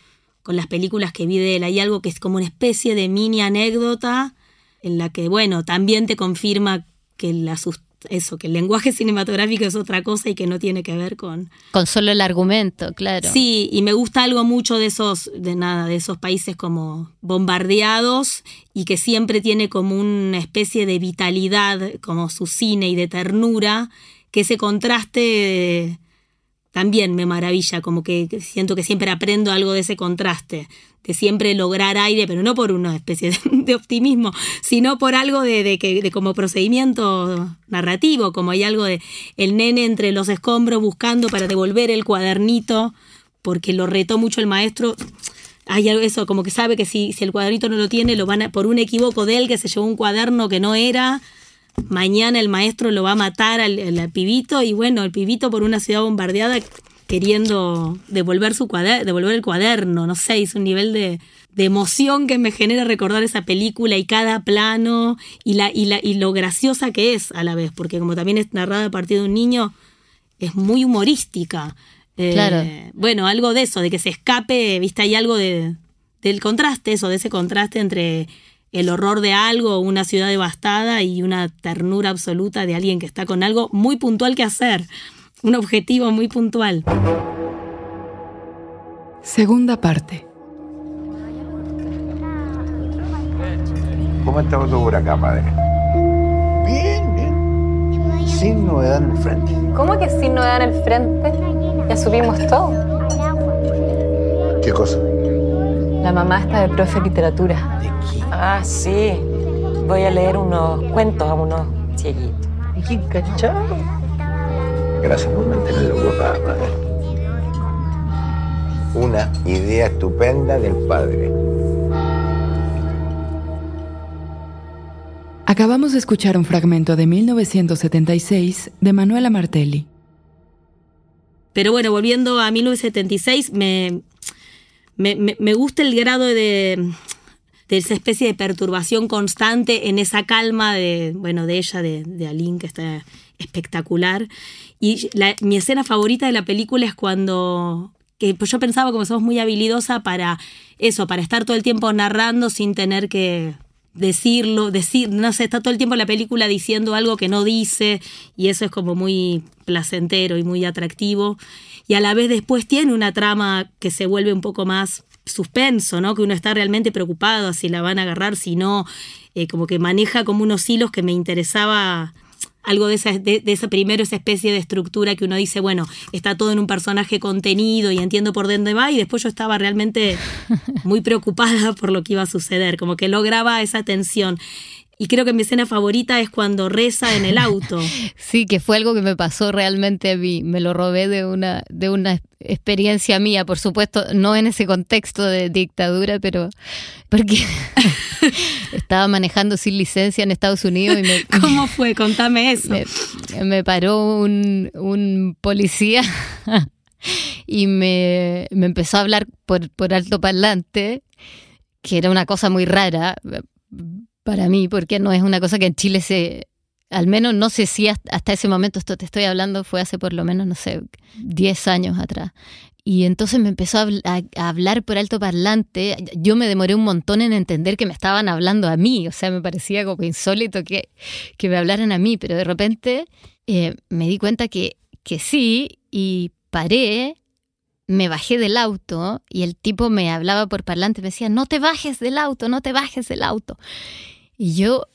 con las películas que vi de él. Hay algo que es como una especie de mini anécdota en la que, bueno, también te confirma que la eso, que el lenguaje cinematográfico es otra cosa y que no tiene que ver con... Con solo el argumento, claro. Sí, y me gusta algo mucho de esos, de nada, de esos países como bombardeados y que siempre tiene como una especie de vitalidad, como su cine y de ternura, que ese contraste también me maravilla, como que siento que siempre aprendo algo de ese contraste, de siempre lograr aire, pero no por una especie de, optimismo, sino por algo de, de, que, de como procedimiento narrativo, como hay algo de el nene entre los escombros buscando para devolver el cuadernito, porque lo retó mucho el maestro. Hay algo eso, como que sabe que si, si el cuadernito no lo tiene, lo van a, por un equivoco de él que se llevó un cuaderno que no era, mañana el maestro lo va a matar al, al, pibito y bueno, el pibito por una ciudad bombardeada queriendo devolver su cuaderno, devolver el cuaderno, no sé, es un nivel de, de, emoción que me genera recordar esa película y cada plano y, la, y, la, y lo graciosa que es a la vez, porque como también es narrada a partir de un niño, es muy humorística. Claro. Eh, bueno, algo de eso, de que se escape, viste, hay algo de, del contraste, eso, de ese contraste entre el horror de algo, una ciudad devastada y una ternura absoluta de alguien que está con algo muy puntual que hacer, un objetivo muy puntual. Segunda parte. ¿Cómo está todo por acá, padre? sin novedad en el frente. ¿Cómo que sin novedad en el frente? Ya subimos todo. ¿Qué cosa? La mamá está de profe de literatura. ¿De qué? Ah, sí. Voy a leer unos cuentos a unos cieguitos. ¿Y qué cachado? Gracias por mantenerlo ocupada, madre. Una idea estupenda del padre. Acabamos de escuchar un fragmento de 1976 de Manuela Martelli. Pero bueno, volviendo a 1976, me, me, gusta el grado de, de esa especie de perturbación constante en esa calma de, bueno, de ella, de, de Aline, que está espectacular. Y la- mi escena favorita de la película es cuando que pues yo pensaba como somos muy habilidosa para eso, para estar todo el tiempo narrando sin tener que decirlo, decir, no sé, está todo el tiempo la película diciendo algo que no dice y eso es como muy placentero y muy atractivo y a la vez después tiene una trama que se vuelve un poco más suspenso, ¿no? Que uno está realmente preocupado si la van a agarrar, si no, eh, como que maneja como unos hilos que me interesaba algo de esa, de, de esa primero, esa especie de estructura que uno dice, bueno, está todo en un personaje contenido y entiendo por dónde va, y después yo estaba realmente muy preocupada por lo que iba a suceder, como que lograba esa tensión. Y creo que mi escena favorita es cuando reza en el auto. Sí, que fue algo que me pasó realmente a mí. Me lo robé de una, de una experiencia mía, por supuesto, no en ese contexto de dictadura, pero porque estaba manejando sin licencia en Estados Unidos y me, ¿Cómo fue? Contame eso. me, me paró un, un policía y me, me empezó a hablar por, por alto parlante, que era una cosa muy rara para mí, porque no es una cosa que en Chile se... Al menos no sé si hasta ese momento, esto te estoy hablando, fue hace por lo menos, no sé, 10 años atrás. Y entonces me empezó a hablar por alto parlante. Yo me demoré un montón en entender que me estaban hablando a mí. O sea, me parecía como insólito que, que me hablaran a mí. Pero de repente eh, me di cuenta que, que sí y paré, me bajé del auto y el tipo me hablaba por parlante. Me decía, no te bajes del auto, no te bajes del auto. Y yo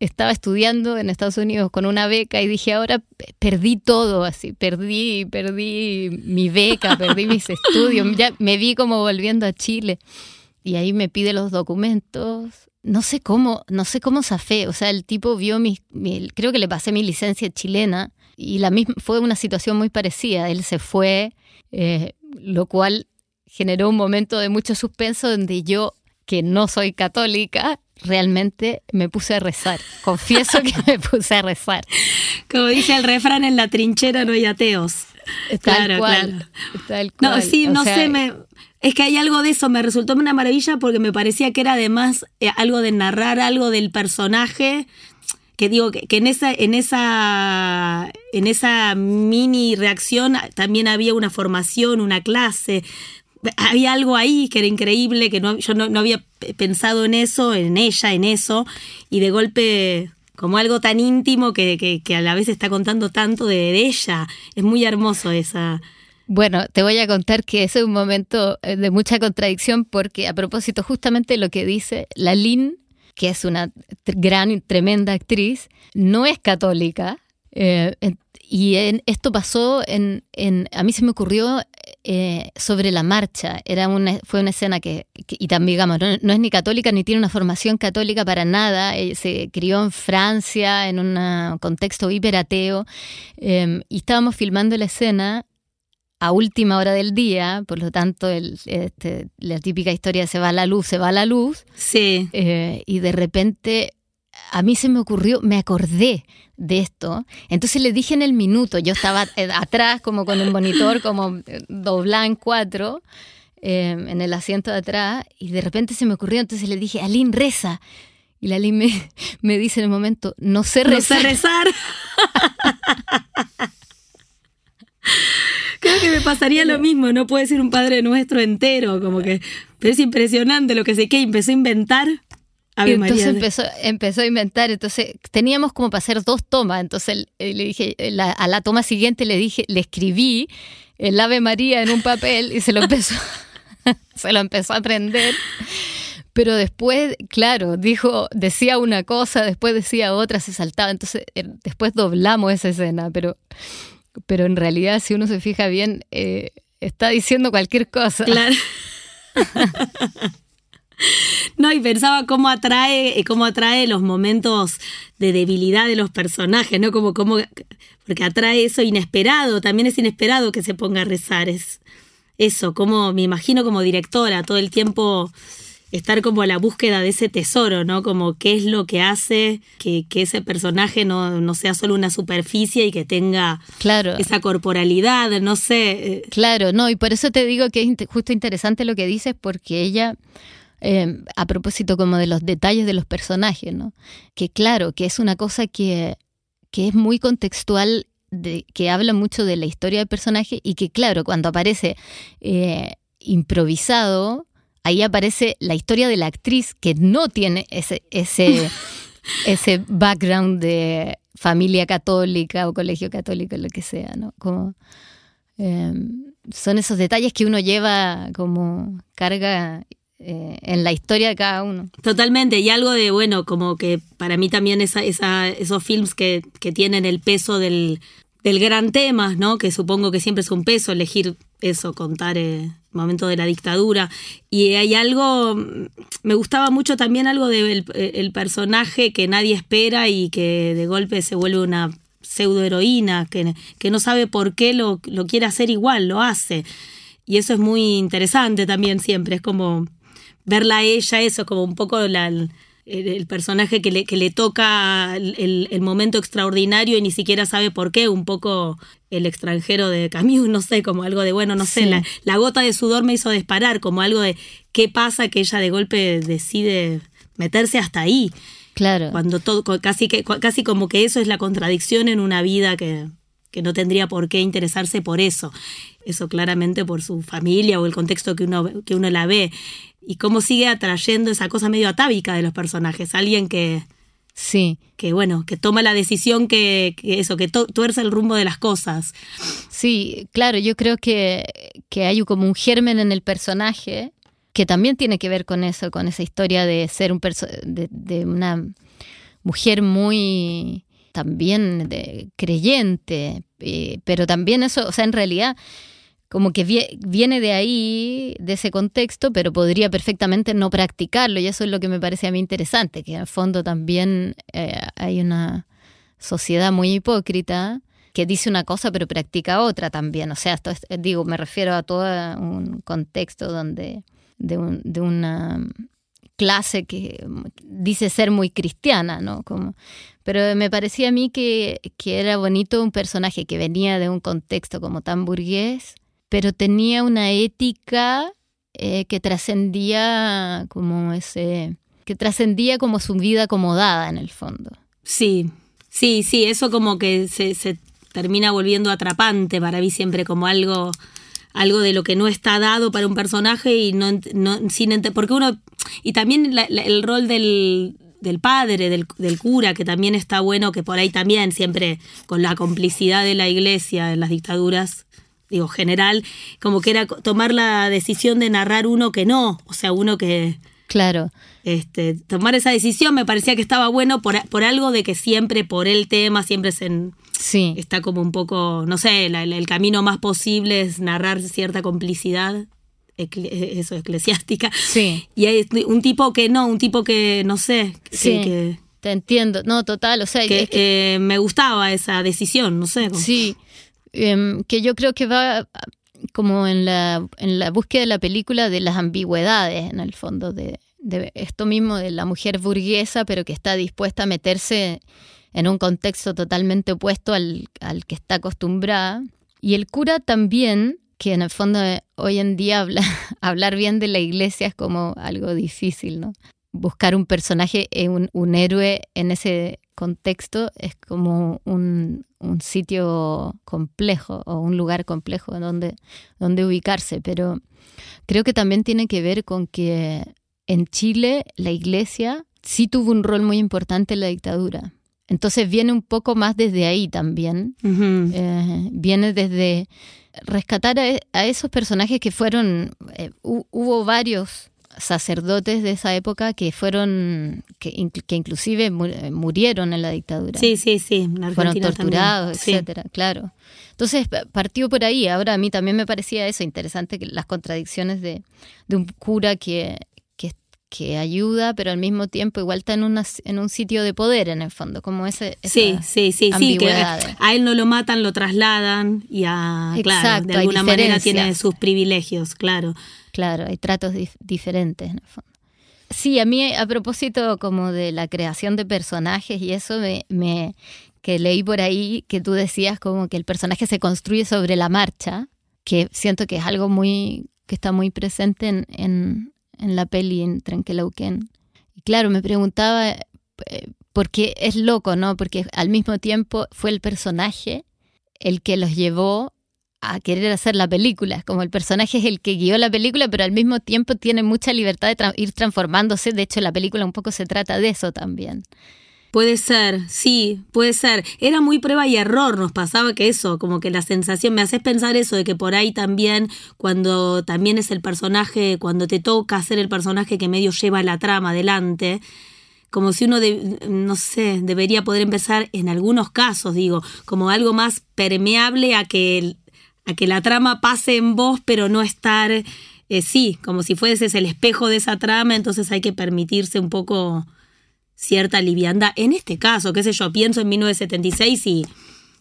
estaba estudiando en Estados Unidos con una beca y dije, ahora pe- perdí todo, así, perdí, perdí mi beca, perdí mis estudios, ya me vi como volviendo a Chile. Y ahí me pide los documentos. No sé cómo, no sé cómo zafé. O sea, el tipo vio mi, mi- creo que le pasé mi licencia chilena y la misma, fue una situación muy parecida. Él se fue, eh, lo cual generó un momento de mucho suspenso donde yo, que no soy católica, realmente me puse a rezar. Confieso que me puse a rezar. Como dice el refrán, en la trinchera no hay ateos. Tal Claro, cual. claro. tal No, cual. sí, O no sea, sé, me, es que hay algo de eso, me resultó una maravilla porque me parecía que era además eh, algo de narrar algo del personaje, que digo, que, que en esa, en esa, en esa mini reacción también había una formación, una clase. Había algo ahí que era increíble, que no, yo no, no había pensado en eso, en ella, en eso, y de golpe como algo tan íntimo que, que, a la vez está contando tanto de, ella. Es muy hermoso esa, Bueno, te voy a contar que ese es un momento eh, de mucha contradicción porque a propósito justamente lo que dice la que es una gran y tremenda actriz, no es católica. eh, y esto pasó en, en- a mí se me ocurrió eh, sobre la marcha. Era una, fue una escena que, que- y también digamos, no, no es ni católica ni tiene una formación católica para nada. Ella se crió en Francia en un contexto hiperateo eh, y estábamos filmando la escena a última hora del día, por lo tanto el, este, la típica historia de se va la luz, se va la luz, Sí. eh, y de repente a mí se me ocurrió, me acordé de esto, entonces le dije en el minuto, yo estaba eh, atrás como con el monitor como eh, doblada en cuatro, eh, en el asiento de atrás, y de repente se me ocurrió, entonces le dije, Aline, reza. Y la Aline me, me dice en el momento, no sé No rezar. sé rezar. Creo que me pasaría lo mismo, no puede ser un Padre Nuestro entero, como que, pero es impresionante lo que sé que empezó a inventar. Ave Y entonces empezó, empezó a inventar, entonces teníamos como para hacer dos tomas, entonces eh, le dije, la- a la toma siguiente le dije, le escribí el Ave María en un papel y se lo empezó, se lo empezó a aprender, Pero después, claro, dijo, decía una cosa, después decía otra, se saltaba. Entonces, eh, después doblamos esa escena, pero, pero en realidad, si uno se fija bien, eh, está diciendo cualquier cosa. Claro. No, y pensaba cómo atrae, cómo atrae los momentos de debilidad de los personajes, ¿no? Como, como, porque atrae eso inesperado, también es inesperado que se ponga a rezar, es eso, como me imagino como directora, todo el tiempo estar como a la búsqueda de ese tesoro, ¿no? Como qué es lo que hace que, que ese personaje no, no, sea solo una superficie y que tenga claro. esa corporalidad, no sé. eh, Claro, no, y por eso te digo que es justo interesante lo que dices, porque ella, eh, a propósito como de los detalles de los personajes, ¿no? Que claro, que es una cosa que, que es muy contextual, de, que habla mucho de la historia del personaje y que claro, cuando aparece eh, improvisado, ahí aparece la historia de la actriz que no tiene ese, ese, ese background de familia católica o colegio católico, lo que sea, ¿no? Como, eh, son esos detalles que uno lleva como carga eh, en la historia de cada uno. Totalmente, y algo de, bueno, como que para mí también esa, esa, esos films que, que tienen el peso del, del gran tema, ¿no? Que supongo que siempre es un peso elegir eso, contar eh, el momento de la dictadura. Y hay algo, me gustaba mucho también algo del el personaje que nadie espera y que de golpe se vuelve una pseudo heroína, que, que no sabe por qué lo, lo quiere hacer igual, lo hace. Y eso es muy interesante también siempre, es como verla a ella, eso, como un poco la, el, el personaje que le, que le toca el, el, momento extraordinario y ni siquiera sabe por qué, un poco el extranjero de Camus, no sé, como algo de, bueno, no sé, Sí. la, la gota de sudor me hizo disparar, como algo de qué pasa que ella de golpe decide meterse hasta ahí, Claro. cuando todo, casi, que, casi como que eso es la contradicción en una vida que, que no tendría por qué interesarse por eso. Eso claramente por su familia o el contexto que uno, que uno la ve. Y cómo sigue atrayendo esa cosa medio atávica de los personajes. Alguien que, Sí, que bueno, que toma la decisión que, que eso, que tuerce el rumbo de las cosas. sí, claro, yo creo que, que hay como un germen en el personaje que también tiene que ver con eso, con esa historia de ser un perso de, de una mujer muy también de, creyente, eh, pero también eso, o sea, en realidad como que vie- viene de ahí, de ese contexto, pero podría perfectamente no practicarlo y eso es lo que me parece a mí interesante, que en el fondo también eh, hay una sociedad muy hipócrita que dice una cosa pero practica otra también. O sea, es- digo, me refiero a todo un contexto donde de, un- de una clase que dice ser muy cristiana, ¿no? Como, pero me parecía a mí que, que era bonito un personaje que venía de un contexto como tan burgués, pero tenía una ética eh, que trascendía como ese, que trascendía como su vida acomodada en el fondo. Sí, sí, sí, eso como que se, se termina volviendo atrapante para mí siempre como algo algo de lo que no está dado para un personaje y no, no sin porque uno y también la- el rol del, del padre del, del cura que también está bueno que por ahí también siempre con la complicidad de la iglesia en las dictaduras digo general como que era tomar la decisión de narrar uno que no o sea uno que Claro, este, tomar esa decisión me parecía que estaba bueno por, por algo de que siempre por el tema, siempre se sí. está como un poco, no sé, la- la- el camino más posible es narrar cierta complicidad, ecle- eso, eclesiástica. Sí. Y hay un tipo que no, un tipo que, no sé, que, Sí, que, te entiendo. No, total, o sea, que, es que- eh, me gustaba esa decisión, no sé. como- sí, em, que yo creo que va como en la, en la búsqueda de la película de las ambigüedades, en el fondo, de, de esto mismo de la mujer burguesa, pero que está dispuesta a meterse en un contexto totalmente opuesto al, al que está acostumbrada. Y el cura también, que en el fondo eh, hoy en día habla, hablar bien de la iglesia es como algo difícil, ¿no? Buscar un personaje, eh, un héroe en ese contexto es como un, un sitio complejo o un lugar complejo donde, donde ubicarse, pero creo que también tiene que ver con que en Chile la iglesia sí tuvo un rol muy importante en la dictadura. Entonces viene un poco más desde ahí también. Eh, viene desde rescatar a, a esos personajes que fueron, eh, hu- hubo varios sacerdotes de esa época que fueron, que, que inclusive mu- murieron en la dictadura. Sí, sí, sí. En fueron torturados. Sí. etcétera, claro. Entonces pa- partió por ahí. Ahora a mí también me parecía eso interesante, que las contradicciones de, de un cura que, que, ayuda, pero al mismo tiempo igual está en, una, en un sitio de poder en el fondo, como ese... esa Sí, sí, sí, sí, que a él no lo matan, lo trasladan y a, claro, de alguna manera tiene sus privilegios, claro. Claro, hay tratos dif- diferentes en el fondo. Sí, a mí a propósito como de la creación de personajes y eso me, me que leí por ahí que tú decías como que el personaje se construye sobre la marcha, que siento que es algo muy que está muy presente en, en, en la peli en Trenquelauquén. Y claro, me preguntaba eh, porque es loco, ¿no? Porque al mismo tiempo fue el personaje el que los llevó a querer hacer la película. Como el personaje es el que guió la película, pero al mismo tiempo tiene mucha libertad de ir transformándose. De hecho, la película un poco se trata de eso también. Puede ser, sí, puede ser. Era muy prueba y error, nos pasaba que eso, como que la sensación, me haces pensar eso, de que por ahí también, cuando también es el personaje, cuando te toca ser el personaje que medio lleva la trama adelante, como si uno, de- no sé, debería poder empezar en algunos casos, digo, como algo más permeable a que, a que la trama pase en vos, pero no estar, eh, sí, como si fueses el espejo de esa trama, entonces hay que permitirse un poco cierta liviandad. En este caso, qué sé yo, pienso en 1976 y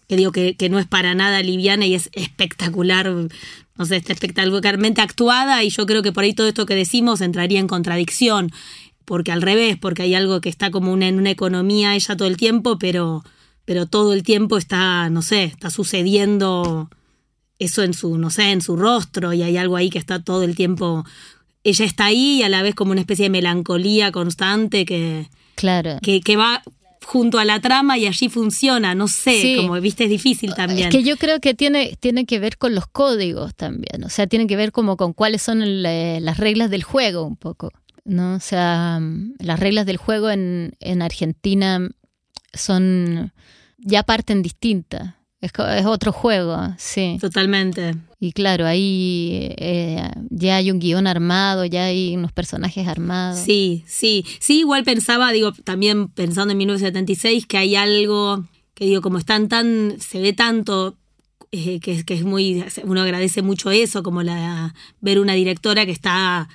que digo que, no es para nada liviana y es espectacular, no sé, está espectacularmente actuada y yo creo que por ahí todo esto que decimos entraría en contradicción, porque al revés, porque hay algo que está como una, en una economía ella todo el tiempo, pero, pero todo el tiempo está, no sé, está sucediendo eso en su, no sé, en su rostro y hay algo ahí que está todo el tiempo, ella está ahí y a la vez como una especie de melancolía constante que, Claro. que, que va junto a la trama y allí funciona, no sé, Sí. como viste es difícil también. Es que yo creo que tiene, tiene que ver con los códigos también, o sea, tiene que ver como con cuáles son el, eh, las reglas del juego un poco, ¿no? O sea, mm, las reglas del juego en, en Argentina son, ya parten distintas, es, es otro juego, sí. Totalmente. Y claro, ahí eh, ya hay un guion armado, ya hay unos personajes armados. Sí, sí. Sí, igual pensaba, digo, también pensando en 1976, que hay algo que digo, como están tan, se ve tanto, eh, que, que es muy, uno agradece mucho eso, como la ver una directora que está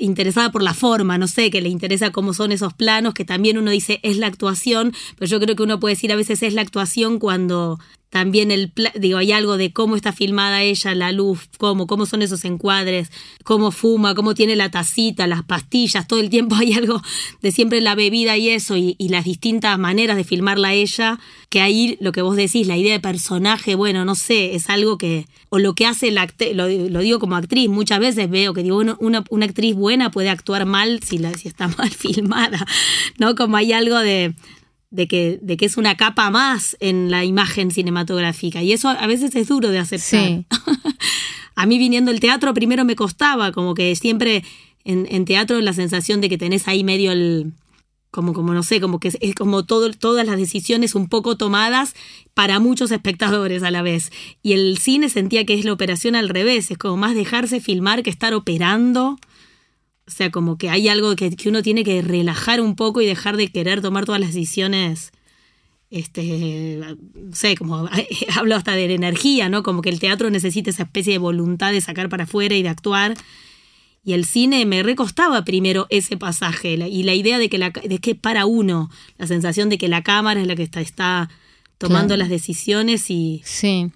interesada por la forma, no sé, que le interesa cómo son esos planos, que también uno dice es la actuación, pero yo creo que uno puede decir a veces es la actuación cuando también el, digo, hay algo de cómo está filmada ella, la luz, cómo, cómo son esos encuadres, cómo fuma, cómo tiene la tacita, las pastillas, todo el tiempo hay algo de siempre la bebida y eso, y, las distintas maneras de filmarla ella, que ahí lo que vos decís, la idea de personaje, bueno, no sé, es algo que, o lo que hace la lo, lo digo como actriz, muchas veces veo que digo, una, una actriz buena puede actuar mal si, la, si está mal filmada, ¿no? Como hay algo de, de que, de que es una capa más en la imagen cinematográfica. Y eso a veces es duro de aceptar. Sí. a mí viniendo el teatro primero me costaba, como que siempre en, en teatro la sensación de que tenés ahí medio el... Como, como no sé, como que es, es como todo, todas las decisiones un poco tomadas para muchos espectadores a la vez. Y el cine sentía que es la operación al revés, es como más dejarse filmar que estar operando. O sea, como que hay algo que, que uno tiene que relajar un poco y dejar de querer tomar todas las decisiones. Este, no sé, como hablo hasta de energía, ¿no? Como que el teatro necesita esa especie de voluntad de sacar para afuera y de actuar. Y el cine me recostaba primero ese pasaje la- y la idea de que, la, de que para uno, la sensación de que la cámara es la que está, está tomando Claro. las decisiones y, Sí.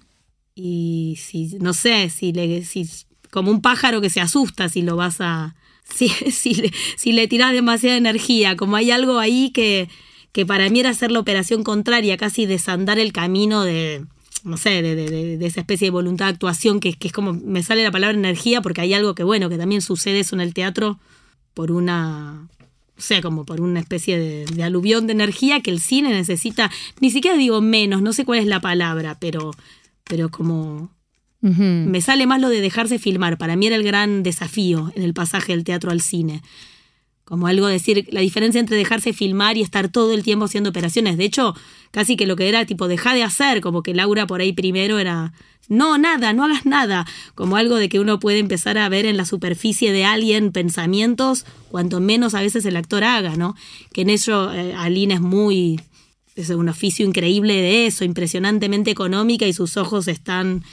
y si, no sé, si le, si, como un pájaro que se asusta si lo vas a, si, si, le, si le tiras demasiada energía, como hay algo ahí que, que para mí era hacer la operación contraria, casi desandar el camino de, no sé, de- de- de esa especie de voluntad de actuación, que, que es como, me sale la palabra energía, porque hay algo que, bueno, que también sucede eso en el teatro por una, o sea, como por una especie de, de aluvión de energía que el cine necesita, ni siquiera digo menos, no sé cuál es la palabra, pero, pero como Me sale más lo de dejarse filmar. Para mí era el gran desafío en el pasaje del teatro al cine. como algo decir, la diferencia entre dejarse filmar y estar todo el tiempo haciendo operaciones. De hecho, casi que lo que era tipo, deja de hacer, como que Laura por ahí primero era, no, nada, no hagas nada, como algo de que uno puede empezar a ver en la superficie de alguien pensamientos, cuanto menos a veces el actor haga, ¿no? Que en eso eh, Aline es muy, es un oficio increíble de eso, impresionantemente económica y sus ojos están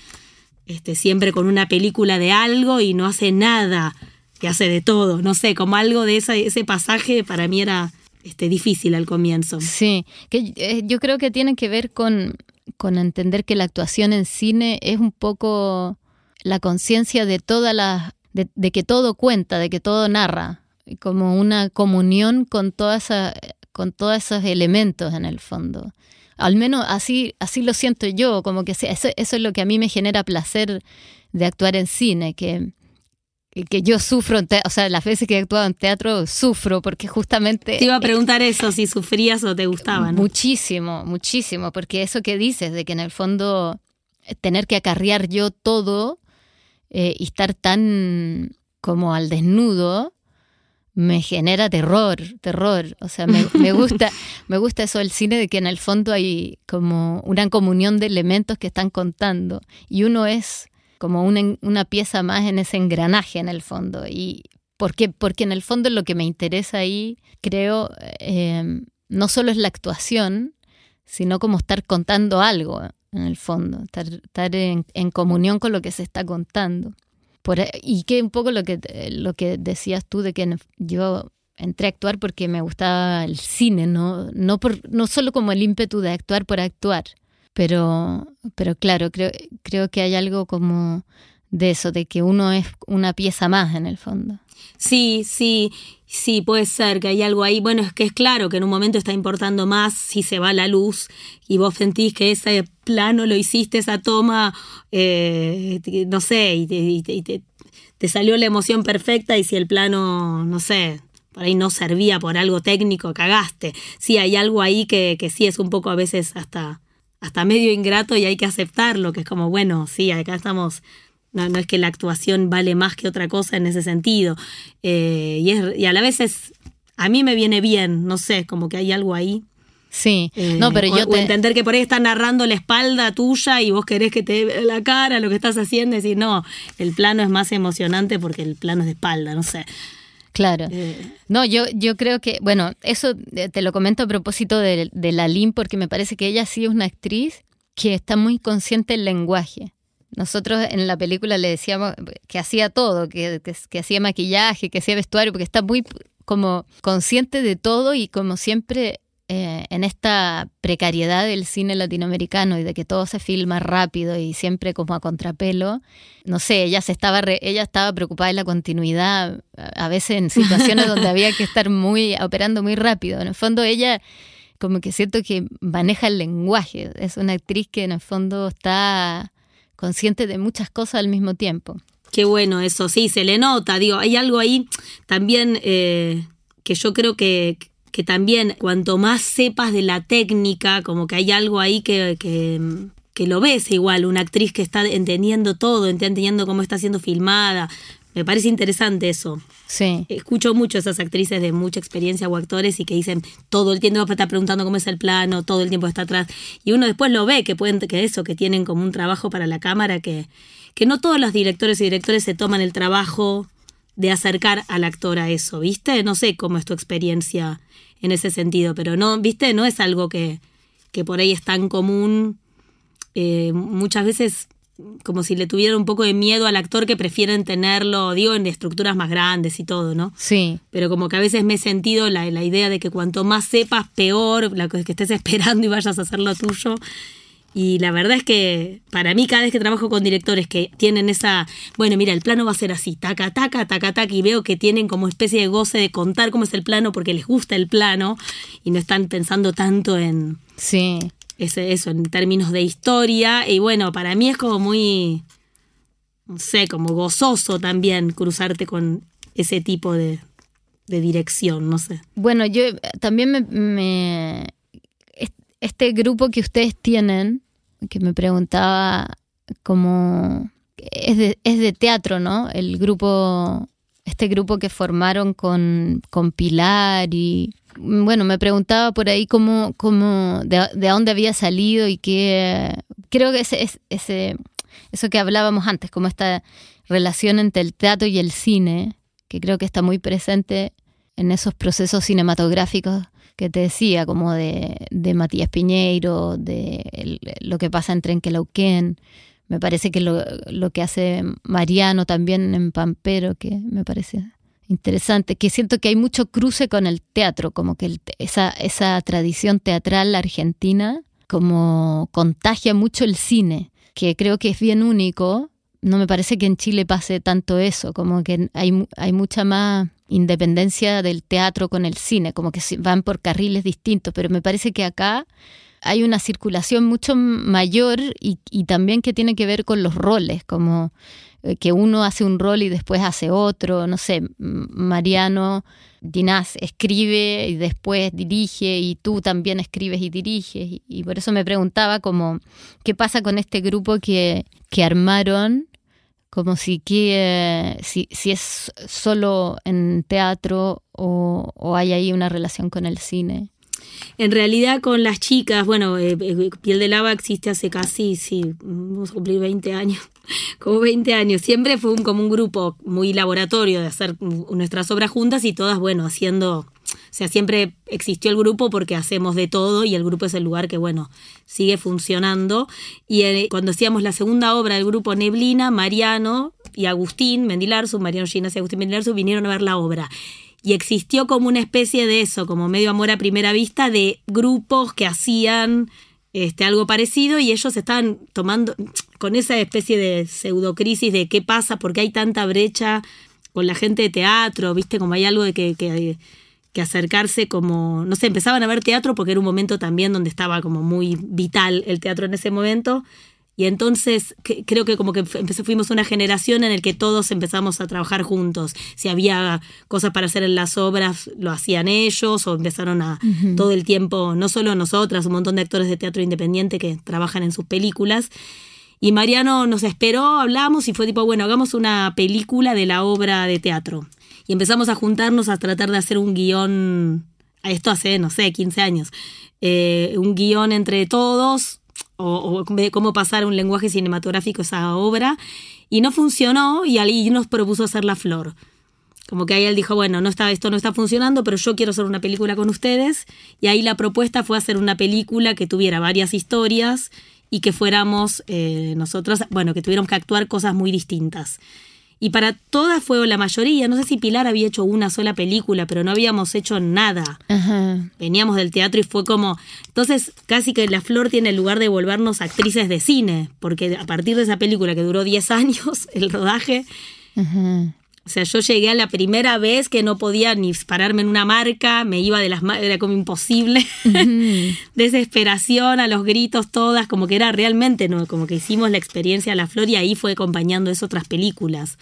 este, siempre con una película de algo y no hace nada que hace de todo. No sé, como algo de ese, ese pasaje para mí era este, difícil al comienzo. Sí, que eh, yo creo que tiene que ver con, con entender que la actuación en cine es un poco la conciencia de todas las de, de, que todo cuenta, de que todo narra, como una comunión con toda esa, con todos esos elementos en el fondo. Al menos así, así lo siento yo, como que eso, eso es lo que a mí me genera placer de actuar en cine, que, que yo sufro, o sea, las veces que he actuado en teatro sufro porque justamente... Te iba a preguntar eso, si sufrías o te gustaba. Muchísimo, muchísimo, porque eso que dices, de que en el fondo eh, tener que acarrear yo todo eh, y estar tan como al desnudo, me genera terror, terror. O sea, me, me, gusta, me gusta eso del cine de que en el fondo hay como una comunión de elementos que están contando y uno es como una, una pieza más en ese engranaje en el fondo. Y porque, porque en el fondo lo que me interesa ahí, creo, eh, no solo es la actuación, sino como estar contando algo en el fondo, estar, estar en, en, comunión con lo que se está contando. Por, y que un poco lo que, lo que decías tú de que yo entré a actuar porque me gustaba el cine, no, no, por, no solo como el ímpetu de actuar por actuar, pero, pero claro, creo, creo que hay algo como de eso, de que uno es una pieza más en el fondo. Sí, sí, sí, puede ser que hay algo ahí. Bueno, es que es claro que en un momento está importando más si se va la luz y vos sentís que ese plano lo hiciste, esa toma, eh, no sé, y, te, y te, te, salió la emoción perfecta y si el plano, no sé, por ahí no servía por algo técnico, cagaste. Sí, hay algo ahí que, que sí es un poco a veces hasta hasta medio ingrato y hay que aceptarlo, que es como, bueno, sí, acá estamos, no, no es que la actuación vale más que otra cosa en ese sentido. Eh, y, es, y a la vez es, a mí me viene bien, no sé, como que hay algo ahí. Sí, eh, no, pero yo o, te... o entender que por ahí está narrando la espalda tuya y vos querés que te vea la cara, lo que estás haciendo, y decir, no, el plano es más emocionante porque el plano es de espalda, no sé. Claro. No, yo, yo creo que, bueno, eso te lo comento a propósito de, de la Lin, porque me parece que ella sí es una actriz que está muy consciente del lenguaje. Nosotros en la película le decíamos que hacía todo, que, que, que hacía maquillaje, que hacía vestuario, porque está muy como consciente de todo y como siempre eh, en esta precariedad del cine latinoamericano y de que todo se filma rápido y siempre como a contrapelo, no sé, ella se estaba re, ella estaba preocupada de la continuidad, a veces en situaciones donde había que estar muy operando muy rápido. En el fondo ella como que siento que maneja el lenguaje, es una actriz que en el fondo está consciente de muchas cosas al mismo tiempo. Qué bueno eso, sí, se le nota, digo, hay algo ahí también eh, que yo creo que que también cuanto más sepas de la técnica, como que hay algo ahí que, que, que lo ves igual, una actriz que está entendiendo todo, entendiendo cómo está siendo filmada. Me parece interesante eso. Sí. Escucho mucho a esas actrices de mucha experiencia o actores y que dicen todo el tiempo está preguntando cómo es el plano, todo el tiempo está atrás. Y uno después lo ve, que pueden, que eso, que tienen como un trabajo para la cámara, que, que no todos los directores y directores se toman el trabajo de acercar al actor a eso, ¿viste? No sé cómo es tu experiencia en ese sentido, pero no, ¿viste? No es algo que, que por ahí es tan común. Eh, muchas veces como si le tuviera un poco de miedo al actor que prefieren tenerlo, digo, en estructuras más grandes y todo, ¿no? Sí. Pero como que a veces me he sentido la, la idea de que cuanto más sepas, peor, la que estés esperando y vayas a hacer lo tuyo. Y la verdad es que para mí cada vez que trabajo con directores que tienen esa, bueno, mira, el plano va a ser así, taca, taca, taca, taca, y veo que tienen como especie de goce de contar cómo es el plano porque les gusta el plano y no están pensando tanto en sí. Ese, eso, en términos de historia. Y bueno, para mí es como muy, no sé, como gozoso también cruzarte con ese tipo de, de dirección, no sé. Bueno, yo también me, me este grupo que ustedes tienen, que me preguntaba como... Es de, es de teatro, ¿no? El grupo este grupo que formaron con, con Pilar y bueno, me preguntaba por ahí cómo, cómo de, de dónde había salido y qué creo que ese, ese, eso que hablábamos antes, como esta relación entre el teatro y el cine, que creo que está muy presente en esos procesos cinematográficos que te decía, como de, de Matías Piñeiro, de lo que pasa en Trenquelauquén. Me parece que lo, lo que hace Mariano también en Pampero, que me parece interesante, que siento que hay mucho cruce con el teatro, como que esa, esa tradición teatral argentina como contagia mucho el cine, que creo que es bien único. No me parece que en Chile pase tanto eso, como que hay, hay mucha más independencia del teatro con el cine, como que van por carriles distintos, pero me parece que acá hay una circulación mucho mayor y, y también que tiene que ver con los roles, como que uno hace un rol y después hace otro, no sé, Mariano Dinás escribe y después dirige y tú también escribes y diriges y, por eso me preguntaba como qué pasa con este grupo que, que armaron como si, que, si, si es solo en teatro o, o hay ahí una relación con el cine. En realidad con las chicas, bueno, eh, eh, Piel de Lava existe hace casi, sí, vamos a cumplir 20 años, como 20 años. Siempre fue un, como un grupo muy laboratorio de hacer nuestras obras juntas y todas, bueno, haciendo, o sea, siempre existió el grupo porque hacemos de todo y el grupo es el lugar que, bueno, sigue funcionando. Y eh, cuando hacíamos la segunda obra del grupo Neblina, Mariano y Agustín Mendilarzu, Mariano Ginas y Agustín Mendilarzu vinieron a ver la obra y existió como una especie de eso, como medio amor a primera vista, de grupos que hacían este, algo parecido y ellos estaban tomando con esa especie de pseudocrisis de qué pasa, porque hay tanta brecha con la gente de teatro, viste, como hay algo de que, que, que acercarse como, no sé, empezaban a ver teatro porque era un momento también donde estaba como muy vital el teatro en ese momento y entonces creo que como que fuimos una generación en la que todos empezamos a trabajar juntos. Si había cosas para hacer en las obras, lo hacían ellos o empezaron a todo el tiempo, no solo nosotras, un montón de actores de teatro independiente que trabajan en sus películas. Y Mariano nos esperó, hablamos y fue tipo, bueno, hagamos una película de la obra de teatro. Y empezamos a juntarnos a tratar de hacer un guion, esto hace, no sé, 15 años, eh, un guion entre todos, o, cómo pasar un lenguaje cinematográfico esa obra, y no funcionó y ahí nos propuso hacer La Flor. Como que ahí él dijo, bueno, no está, esto no está funcionando, pero yo quiero hacer una película con ustedes. Y ahí la propuesta fue hacer una película que tuviera varias historias y que fuéramos eh, nosotros, bueno, que tuviéramos que actuar cosas muy distintas. Y para todas fue la mayoría. No sé si Pilar había hecho una sola película, pero no habíamos hecho nada. Veníamos del teatro y fue como. Entonces, casi que La Flor tiene el lugar de volvernos actrices de cine, porque a partir de esa película que duró 10 años, el rodaje. O sea, yo llegué a la primera vez que no podía ni pararme en una marca, me iba de las manos, era como imposible. Desesperación, a los gritos, todas, como que era realmente, ¿no? Como que hicimos la experiencia a la flor y ahí fue acompañando eso otras películas.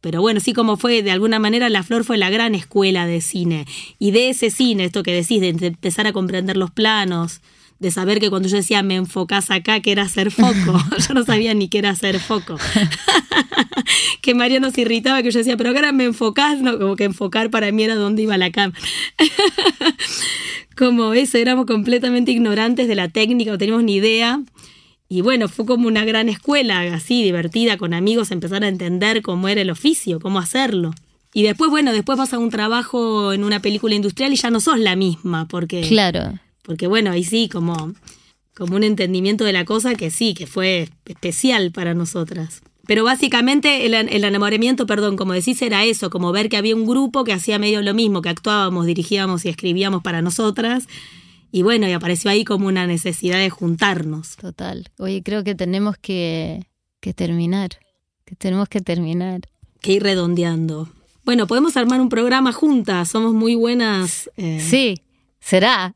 Pero bueno, sí como fue, de alguna manera La Flor fue la gran escuela de cine. Y de ese cine, esto que decís, de empezar a comprender los planos, de saber que cuando yo decía me enfocás acá, que era hacer foco, yo no sabía ni qué era hacer foco. que María nos irritaba, que yo decía, pero ahora me enfocás, no, como que enfocar para mí era dónde iba la cámara. como eso, éramos completamente ignorantes de la técnica, no teníamos ni idea. Y bueno, fue como una gran escuela, así, divertida, con amigos, empezar a entender cómo era el oficio, cómo hacerlo. Y después, bueno, después vas a un trabajo en una película industrial y ya no sos la misma, porque... Claro. Porque bueno, ahí sí, como, como un entendimiento de la cosa que sí, que fue especial para nosotras. Pero básicamente el, el, enamoramiento, perdón, como decís, era eso, como ver que había un grupo que hacía medio lo mismo, que actuábamos, dirigíamos y escribíamos para nosotras. Y bueno, y apareció ahí como una necesidad de juntarnos. Total. Oye, creo que tenemos que, que terminar. Que tenemos que terminar. Que ir redondeando. Bueno, podemos armar un programa juntas. Somos muy buenas. Eh... Sí, será.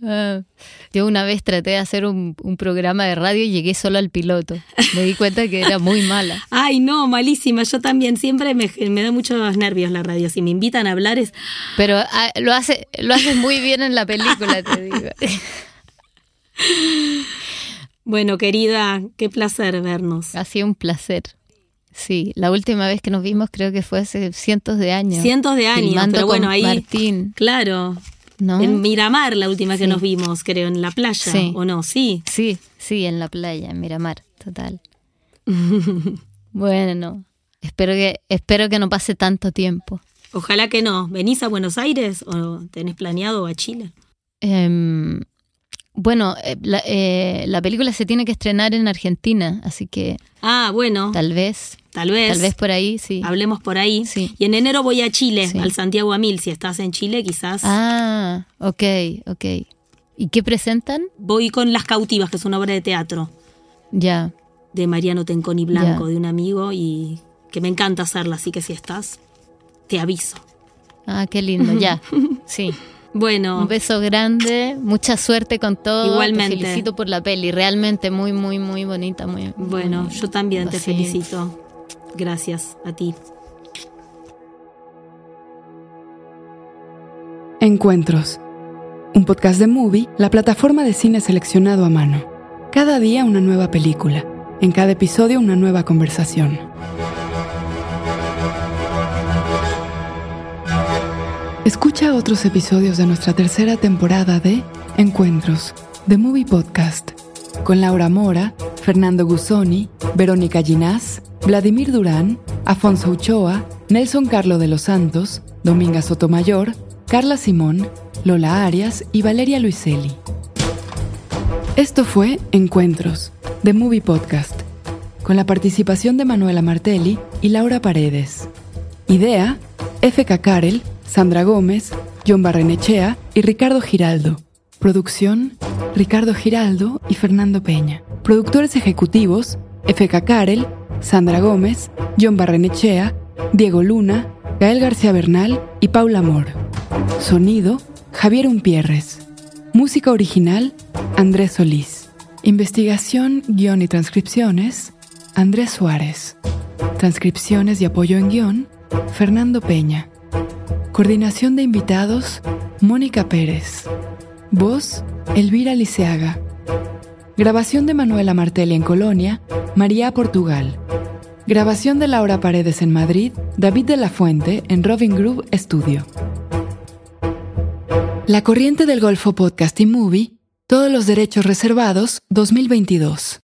Yo una vez traté de hacer un, programa de radio y llegué solo al piloto. Me di cuenta que era muy mala. Ay, no, malísima. Yo también siempre me, da muchos nervios la radio. Si me invitan a hablar es... Pero ah, lo, hace, lo haces muy bien en la película, te digo. Bueno, querida, qué placer vernos. Ha sido un placer. Sí, la última vez que nos vimos creo que fue hace cientos de años. Cientos de años, pero bueno, ahí. Martín, Claro. ¿No? En Miramar, la última que nos vimos, creo, en la playa. Sí. ¿O no? Sí. Sí, sí, en la playa, en Miramar, total. bueno, espero que, espero que no pase tanto tiempo. Ojalá que no. ¿Venís a Buenos Aires o tenés planeado a Chile? Em, bueno, eh, la, eh, la película se tiene que estrenar en Argentina, así que Ah, bueno, tal vez, tal vez. tal vez por ahí, sí. Hablemos por ahí. Sí. Y en enero voy a Chile, Sí. al Santiago Amil. Si estás en Chile, quizás Ah, ok, ok. ¿Y qué presentan? voy con Las Cautivas, que es una obra de teatro Ya, de Mariano Tenconi Blanco, de un amigo, y que me encanta hacerla, así que si estás, te aviso. ah, qué lindo, ya, sí. Bueno, Un beso grande, mucha suerte con todo. Igualmente. Te felicito por la peli, realmente muy, muy, muy bonita, muy. bueno, muy- yo también te felicito. Gracias a ti. Encuentros. Un podcast de Movie, la plataforma de cine seleccionado a mano. Cada día una nueva película. En cada episodio una nueva conversación. Escucha otros episodios de nuestra tercera temporada de Encuentros, The Movie Podcast, con Laura Mora, Fernando Gusoni, Verónica Ginás, Vladimir Durán, Afonso Uchoa, Nelson Carlo de los Santos, Dominga Sotomayor, Carla Simón, Lola Arias y Valeria Luiselli. Esto fue Encuentros, The Movie Podcast, con la participación de Manuela Martelli y Laura Paredes. Idea, F.K. Karel, Sandra Gómez, John Barrenechea y Ricardo Giraldo. Producción, Ricardo Giraldo y Fernando Peña. Productores ejecutivos, F.K. Karel, Sandra Gómez, John Barrenechea, Diego Luna, Gael García Bernal y Paula Mor. Sonido, Javier Umpierres. Música original, Andrés Solís. Investigación, guion y transcripciones, Andrés Suárez. Transcripciones y apoyo en guion, Fernando Peña. Coordinación de invitados, Mónica Pérez. Voz, Elvira Liceaga. Grabación de Manuela Martelli en Colonia, María Portugal. Grabación de Laura Paredes en Madrid, David de la Fuente en Robin Groove Studio. La Corriente del Golfo Podcast y Movie, todos los derechos reservados 2022.